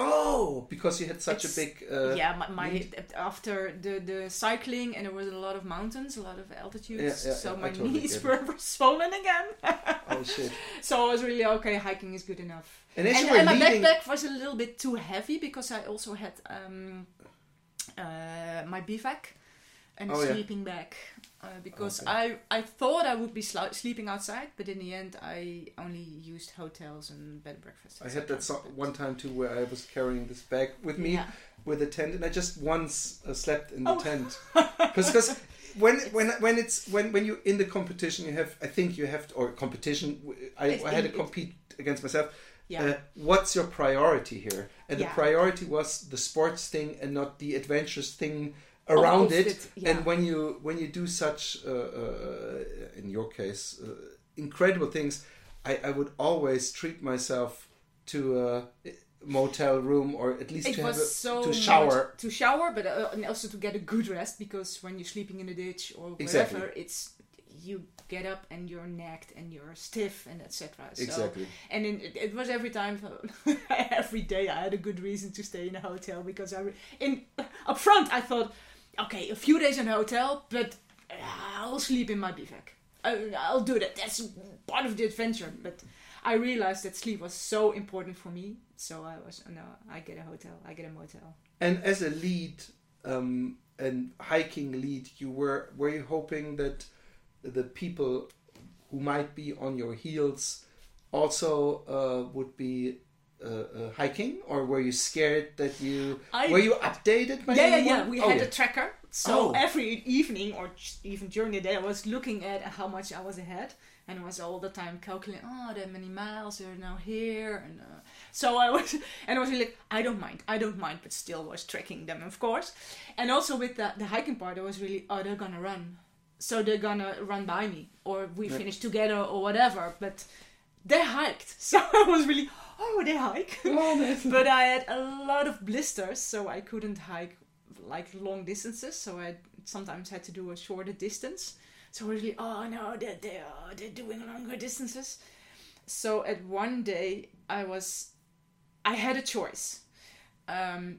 oh, because you had such It's- a big. Uh, yeah, my, my after the the cycling and there was a lot of mountains, a lot of altitudes, Yeah, yeah, so yeah, my totally knees were *laughs* swollen again. *laughs* Oh shit! *laughs* So I was really okay. Hiking is good enough. And And, and my leading, backpack was a little bit too heavy because I also had um, uh, my bivac and a Oh, yeah. sleeping bag. Uh, because Okay. I, I thought I would be sleeping outside, but in the end I only used hotels and bed and breakfast. I had that so- one time too, where I was carrying this bag with me Yeah. with a tent, and I just once uh, slept in the Oh. tent *laughs* because when when when it's when when you're in the competition, you have I think you have to, or competition. I, It's- I had to it- compete against myself. Yeah. Uh, what's your priority here? And Yeah. the priority was the sports thing and not the adventurous thing around Of it. it, yeah. And when you when you do such, uh, uh, in your case, uh, incredible things, I, I would always treat myself to a motel room or at least it to have was a, so to shower. to shower, but uh, and also to get a good rest because when you're sleeping in a ditch or whatever, Exactly. it's you get up and you're nagged and you're stiff and etc. So, Exactly. And in, it, it was every time, *laughs* every day I had a good reason to stay in a hotel because I, re- in up front I thought, okay, a few days in a hotel, but I'll sleep in my bivac. I, I'll do that. That's part of the adventure. But I realized that sleep was so important for me, so I was no, I get a hotel, I get a motel. And as a lead, um, and hiking lead, you were were you hoping that the people who might be on your heels also uh, would be uh, uh, hiking, or were you scared that you I- were you updated by yeah, yeah, anyone? yeah. We Oh, had yeah. a tracker, so Oh. every evening or even during the day, I was looking at how much I was ahead, and was all the time calculating. Oh, that many miles You're now here, and uh, so I *laughs* was, and I was really like, I don't mind, I don't mind, but still was tracking them, of course. And also with the the hiking part, I was really, oh, they're gonna run, so they're gonna run by me, or we Yeah. finish together, or whatever. But they hiked, *laughs* so I was really, would I hike? *laughs* Oh, but I had a lot of blisters, so I couldn't hike like long distances. So I sometimes had to do a shorter distance. So I was really, oh no, they're, they're, they're doing longer distances. So at one day, I was, I had a choice. Um,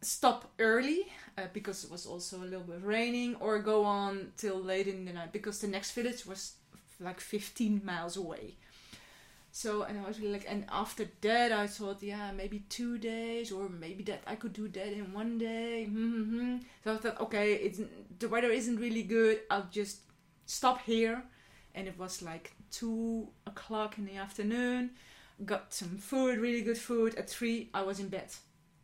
stop early uh, because it was also a little bit raining, or go on till late in the night because the next village was like 15 miles away. So and I was really like, and after that I thought, yeah, maybe two days, or maybe that I could do that in one day. Mm-hmm. So I thought, okay, it's the weather isn't really good. I'll just stop here. And it was like two o'clock in the afternoon. Got some food, really good food. At three, I was in bed,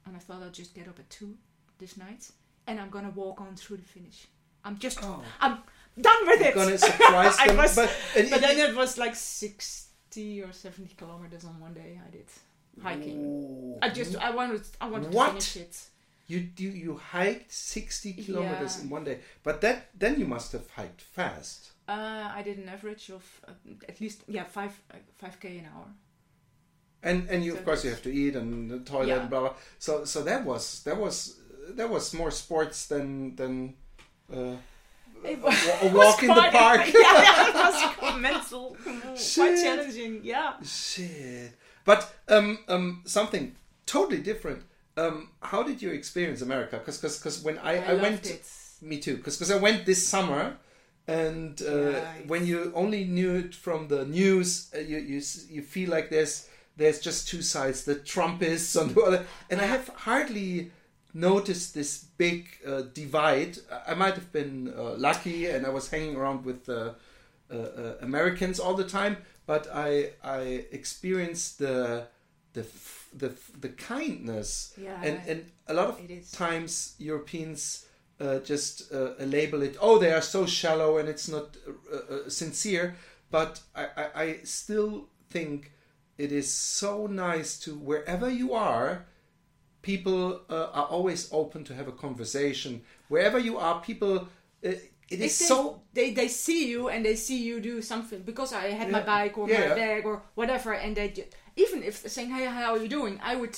and I thought I'll just get up at two this night, and I'm gonna walk on through the finish. I'm just, Oh. I'm done with it. Gonna *laughs* surprise I them, was- but, and But then it was like 60 or 70 kilometers on one day I did hiking. Ooh. I just I wanted I wanted What? to finish it. You you you hiked sixty kilometers Yeah. in one day, but that then you must have hiked fast. Uh, I did an average of uh, at least yeah five uh, five k an hour. And and you So of course you have to eat and the toilet Yeah. and blah blah. So so that was that was that was more sports than than uh, It a, was- a walk in the park. *laughs* yeah, it *laughs* was quite mental, quite challenging. Yeah. Shit. But um um something totally different. Um, how did you experience America? Because because because when I, I, loved went it. Me too, because because I went this summer, and uh, Yeah, when you only knew it from the news, uh, you you you feel like there's there's just two sides: the Trumpists on the other, and I have hardly noticed this big uh, divide. I- might have been uh, lucky, and I was hanging around with uh, uh, uh, Americans all the time, but I I experienced the the f- the f- the kindness Yeah. and and a lot of times Europeans uh, just uh, label it, oh, they are so shallow and it's not sincere. But I, I, I still think it is so nice to wherever you are, people uh, are always open to have a conversation. Wherever you are, people. Uh, it is they, so they they see you and they see you do something because I had my bike or Yeah, my bag or whatever, and they even if they're saying hey how are you doing, I would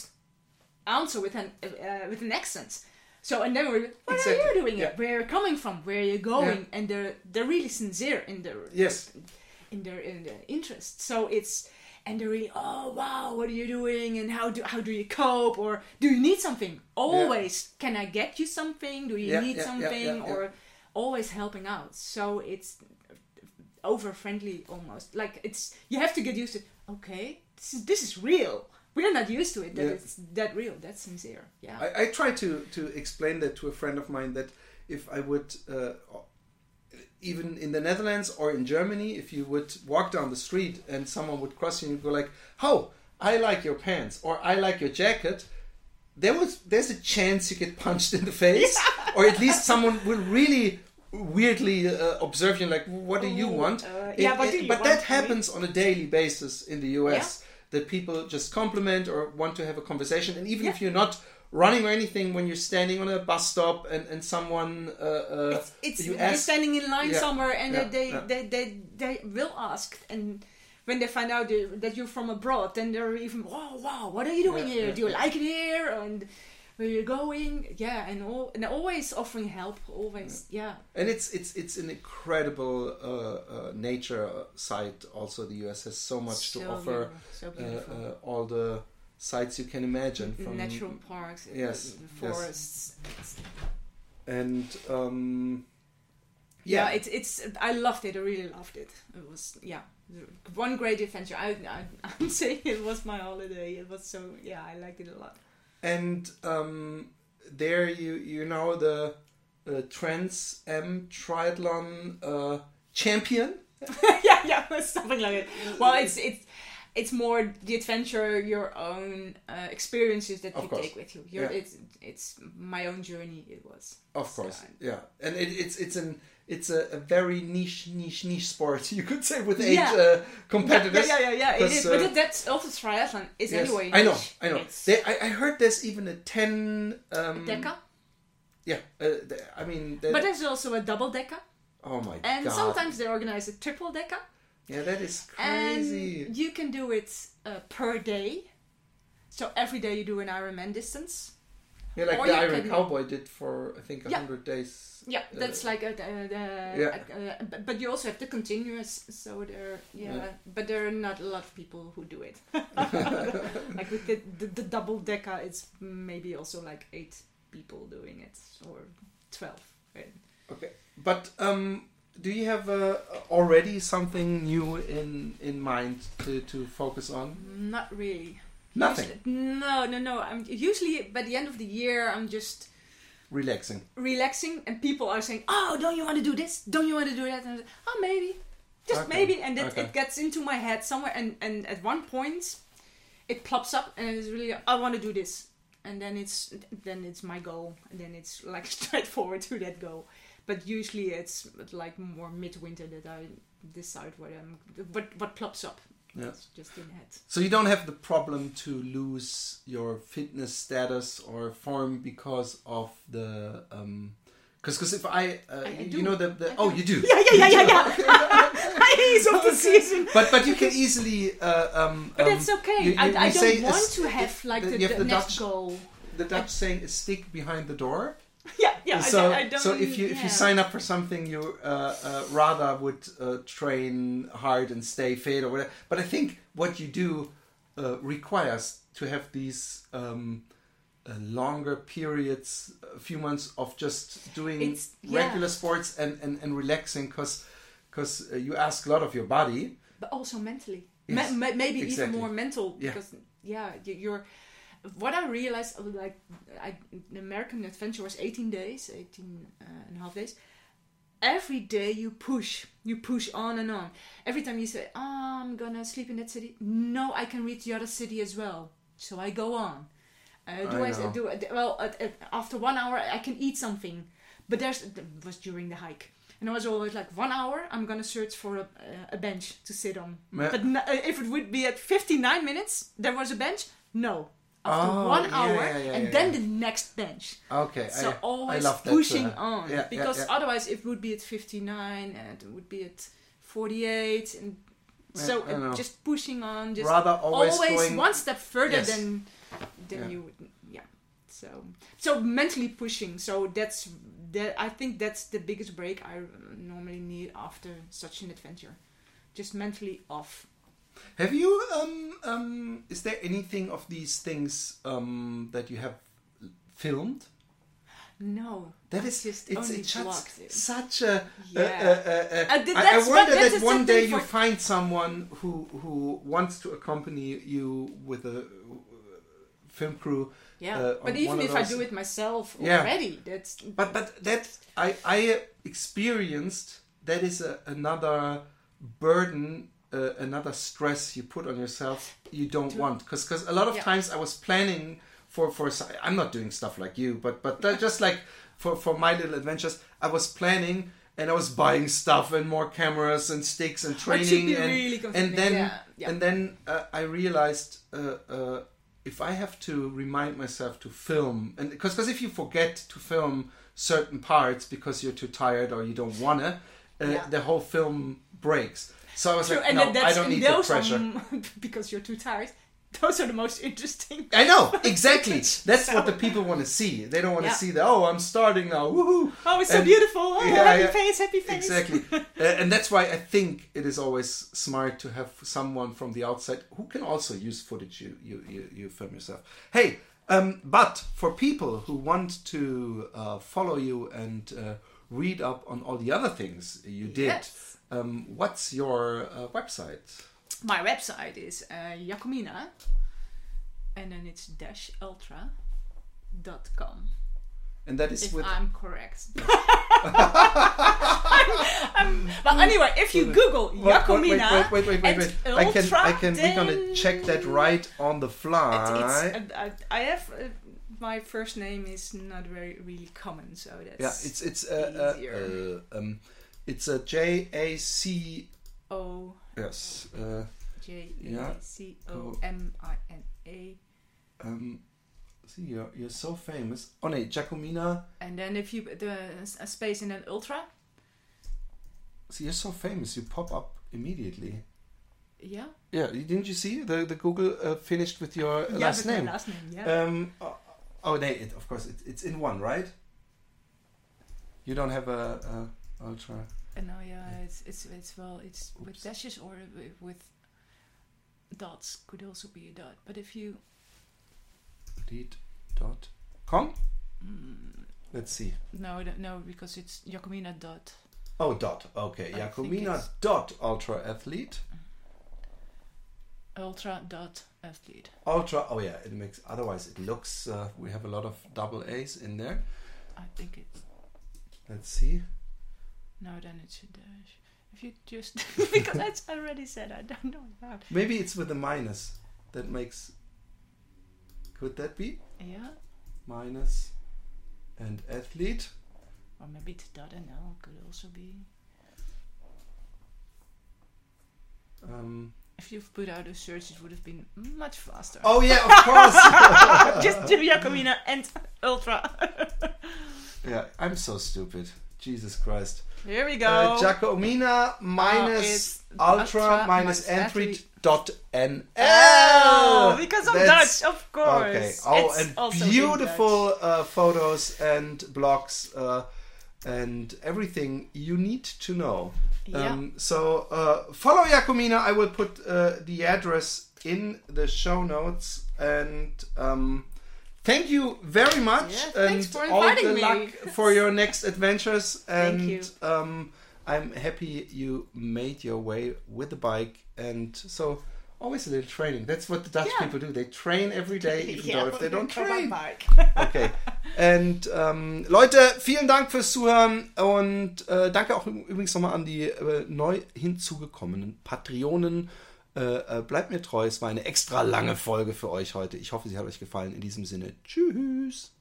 answer with an uh, with an accent. So and then we're what Exactly, are you doing? yeah. It? Where you're coming from? Where are you're going? And they're they're really sincere in their yes, in their in their interest. So it's and they're really oh wow what are you doing and how do how do you cope or do you need something? Always can I get you something? Do you Yeah, need yeah, yeah, something yeah, yeah. or always helping out. So it's over friendly almost like it's you have to get used to okay this is this is real. We're not used to it that Yeah. it's that real. That's sincere. Yeah. I, I try to to explain that to a friend of mine that if I would uh, even in the Netherlands or in Germany, if you would walk down the street and someone would cross you and you'd go like, "Oh, I like your pants" or "I like your jacket," there was there's a chance you get *laughs* punched in the face, or at least someone will really weirdly uh, observe you like, "What do you want?" uh, It- yeah, it- do you but that happens on a daily basis in the US. That people just compliment or want to have a conversation, and even if you're not running or anything, when you're standing on a bus stop and and someone uh, uh, it's, it's you you're standing in line Yeah, somewhere and yeah, they, yeah. they, they, they will ask and when they find out that- you're from abroad then they're even wow wow what are you doing here? do you like it here? And where you're going? Yeah and all and always offering help always yeah. and it's it's it's an incredible uh, uh, nature site. Also, the US has so much so to offer. so Uh, uh, all the sites you can imagine from natural parks uh, Yes, yes. forests and um, yeah, yeah, it's it's I loved it. I really loved it. It was yeah, one great adventure. I, I *laughs* I'm saying it was my holiday. It was so yeah, I liked it a lot. and um, there you you know the uh, Trans Am Triathlon uh, champion. *laughs* yeah, yeah, *laughs* something like it. Well, it's it's it's more the adventure, your own uh, experiences that Of you course. take with you. Your, Yeah. It's it's my own journey. It was. Of course, I- yeah, and it, it's it's an it's a, a very niche niche niche sport *laughs* you could say with eight Yeah. uh, competitors. Yeah, yeah, yeah, yeah. It Because, but uh, that's also triathlon. Is Yes, anyway. I know. I know. They, I, I heard there's even a ten. Um, decker, Yeah, uh, I mean, but there's also a double decker, oh my and god, And sometimes they organize a triple decker. Yeah, that is crazy. And you can do it uh, per day. So every day you do an Ironman distance. Yeah, like Or the Iron can- Cowboy did for I think Yeah. hundred days. Yeah, that's Uh, like a, a, Yeah. a- but- but you also have the continuous. So there, yeah, Yeah. but there are not a lot of people who do it. *laughs* like with the, the the double decker, it's maybe also like eight people doing it or twelve. Right? Okay, but um, do you have uh, already something new in in mind to to focus on? Not really. Nothing. Usually- no, no, no. I'm usually by the end of the year, I'm just Relaxing. relaxing, and people are saying, "Oh, don't you want to do this? Don't you want to do that?" And like, "Oh, maybe, just Okay, maybe." And it, okay. it gets into my head somewhere, and and at one point, it plops up, and it's really, I want to do this, and then it's then it's my goal, and then it's like *laughs* straightforward to that goal. But usually, it's like more midwinter that I decide what I'm what what plops up. Yeah. It's just in head. So you don't have the problem to lose your fitness status or form because of the um because because if I, uh, I- I you know the, the oh you do Yeah, yeah, yeah, yeah, yeah. *laughs* He's of the season. but but you can easily uh, um But um, that's okay. you- you- I, I you don't want to have like the- the, the, the next Dutch- goal. the Dutch saying is stick behind the door *laughs* Yeah, yeah. so I, I don't, so if you if you sign up for something you uh, uh, rather would uh, train hard and stay fit or whatever but i think what you do uh, requires to have these um, uh, longer periods a few months of just doing It's- yeah. regular sports and and, and relaxing because because uh, you ask a lot of your body but also mentally. Yes, Ma- ma- maybe exactly. even more mental because yeah, you- you're. What I realized, uh, like, I, the American adventure was 18 days, 18 uh, and a half days. Every day you push, you push on and on. Every time you say, oh, I'm gonna sleep in that city, no, I can reach the other city as well. So I go on. Uh, do I I, do well at, at, after one hour I can eat something, but there's it was during the hike, and I was always like one hour I'm gonna search for a, a bench to sit on. Ma- But n- uh, if it would be at 59 minutes, there was a bench. No, after Oh, one yeah, hour, yeah, yeah, and then the next bench. okay So I, I always love that, pushing uh, on, because otherwise it would be at 59 and it would be at 48, and so I it, just pushing on, just rather always, going one step further Yes. than than you would yeah. So so mentally pushing so that's that i think that's the biggest break i normally need after such an adventure. Just mentally off Have you um um is there anything of these things um that you have filmed? no that is just it's, it's such, a Yeah. uh, th- I, I wonder that one day you find someone who who wants to accompany you with a film crew. yeah uh, but even if i do it myself Yeah. already that's But but that I I experienced that is a, another burden, uh, another stress you put on yourself you don't want because because a lot of Yeah. times I was planning for for I'm not doing stuff like you, but but *laughs* just like for for my little adventures I was planning. And I was buying stuff and more cameras and sticks and training and, really and then yeah, yeah. and then uh, I realized uh, uh, if I have to remind myself to film, and because because if you forget to film certain parts because you're too tired or you don't wanna, uh, the whole film breaks. So I was True, like, and no, that's I don't need the those pressure. are, *laughs* because you're too tired those are the most interesting I know *laughs* exactly. That's what the people want to see. They don't want to Yeah. see the oh, I'm starting now. Woohoo! oh it's so beautiful oh Yeah, happy yeah. face happy face Exactly, *laughs* uh, and that's why I think it is always smart to have someone from the outside who can also use footage you you you, you film yourself. Hey, um, but for people who want to uh, follow you and uh, read up on all the other things you did, Yes. Um, what's your uh, website? My website is uh, Jacomina, and then it's dash ultra dot com. And that is If with I'm correct. *laughs* *laughs* I'm- but anyway, if you Google Wait, wait, wait, wait, wait, wait, wait. I can, I can. We're gonna check that right on the fly. it's, I, I have uh, my first name is not very really common, so that's yeah, it's it's uh, uh, easier. uh, um, it's a J A C O yes. Uh, J Yeah. A C O M I N A. Um, see, you're, you're so famous. Oh no, Jacomina. And then if you the a space in an ultra, See, you're so famous. You pop up immediately. Yeah. Yeah, didn't you see the the Google uh, finished with your uh, yeah, last with my name? last name. Yeah. Um, oh, oh, no, it, of course, it, it's in one, right? You don't have a, a ultra. Uh, no, yeah, it's it's it's well, it's with dashes or with dots could also be a dot. But if you Lead dot com. mm, Let's see. no no because it's Jacomina dot. Oh, dot. Okay, I Jacomina dot ultra athlete. Ultra dot athlete. Ultra. Oh yeah, it makes. Otherwise, it looks. Uh, we have a lot of double A's in there. I think it's Let's see. No. Then it's a dash. If you just *laughs* because that's already said, I don't know about. Maybe it's with a minus. That makes. Could that be Yeah, minus and athlete? or maybe it's dot nl could also be. Um, If you've put out a search, it would have been much faster. oh yeah, of *laughs* course. just do Jacomina and Ultra. *laughs* yeah, I'm so stupid. Jesus Christ. Here we go. Uh, Jacomina minus it's ultra, ultra minus minus athlete. dot nl. Oh, because I'm That's- Dutch, of course. Okay. Oh, It's and beautiful uh, photos and blogs uh, and everything you need to know. Yeah. Um, so uh, follow Jacomina. I will put uh, the address in the show notes. And um, thank you very much. Yeah, and all the me. luck for your next adventures. *laughs* Thank And you. Um, I'm happy you made your way with the bike. And so. Always a little training. That's what the Dutch Yeah. people do. They train every day, *laughs* even though if they don't train. bike. *laughs* Okay. And ähm, Leute, vielen Dank fürs Zuhören und äh, danke auch übrigens nochmal an die äh, neu hinzugekommenen Patreonen. Äh, äh, bleibt mir treu, es war eine extra lange Folge für euch heute. Ich hoffe, sie hat euch gefallen. In diesem Sinne, tschüss.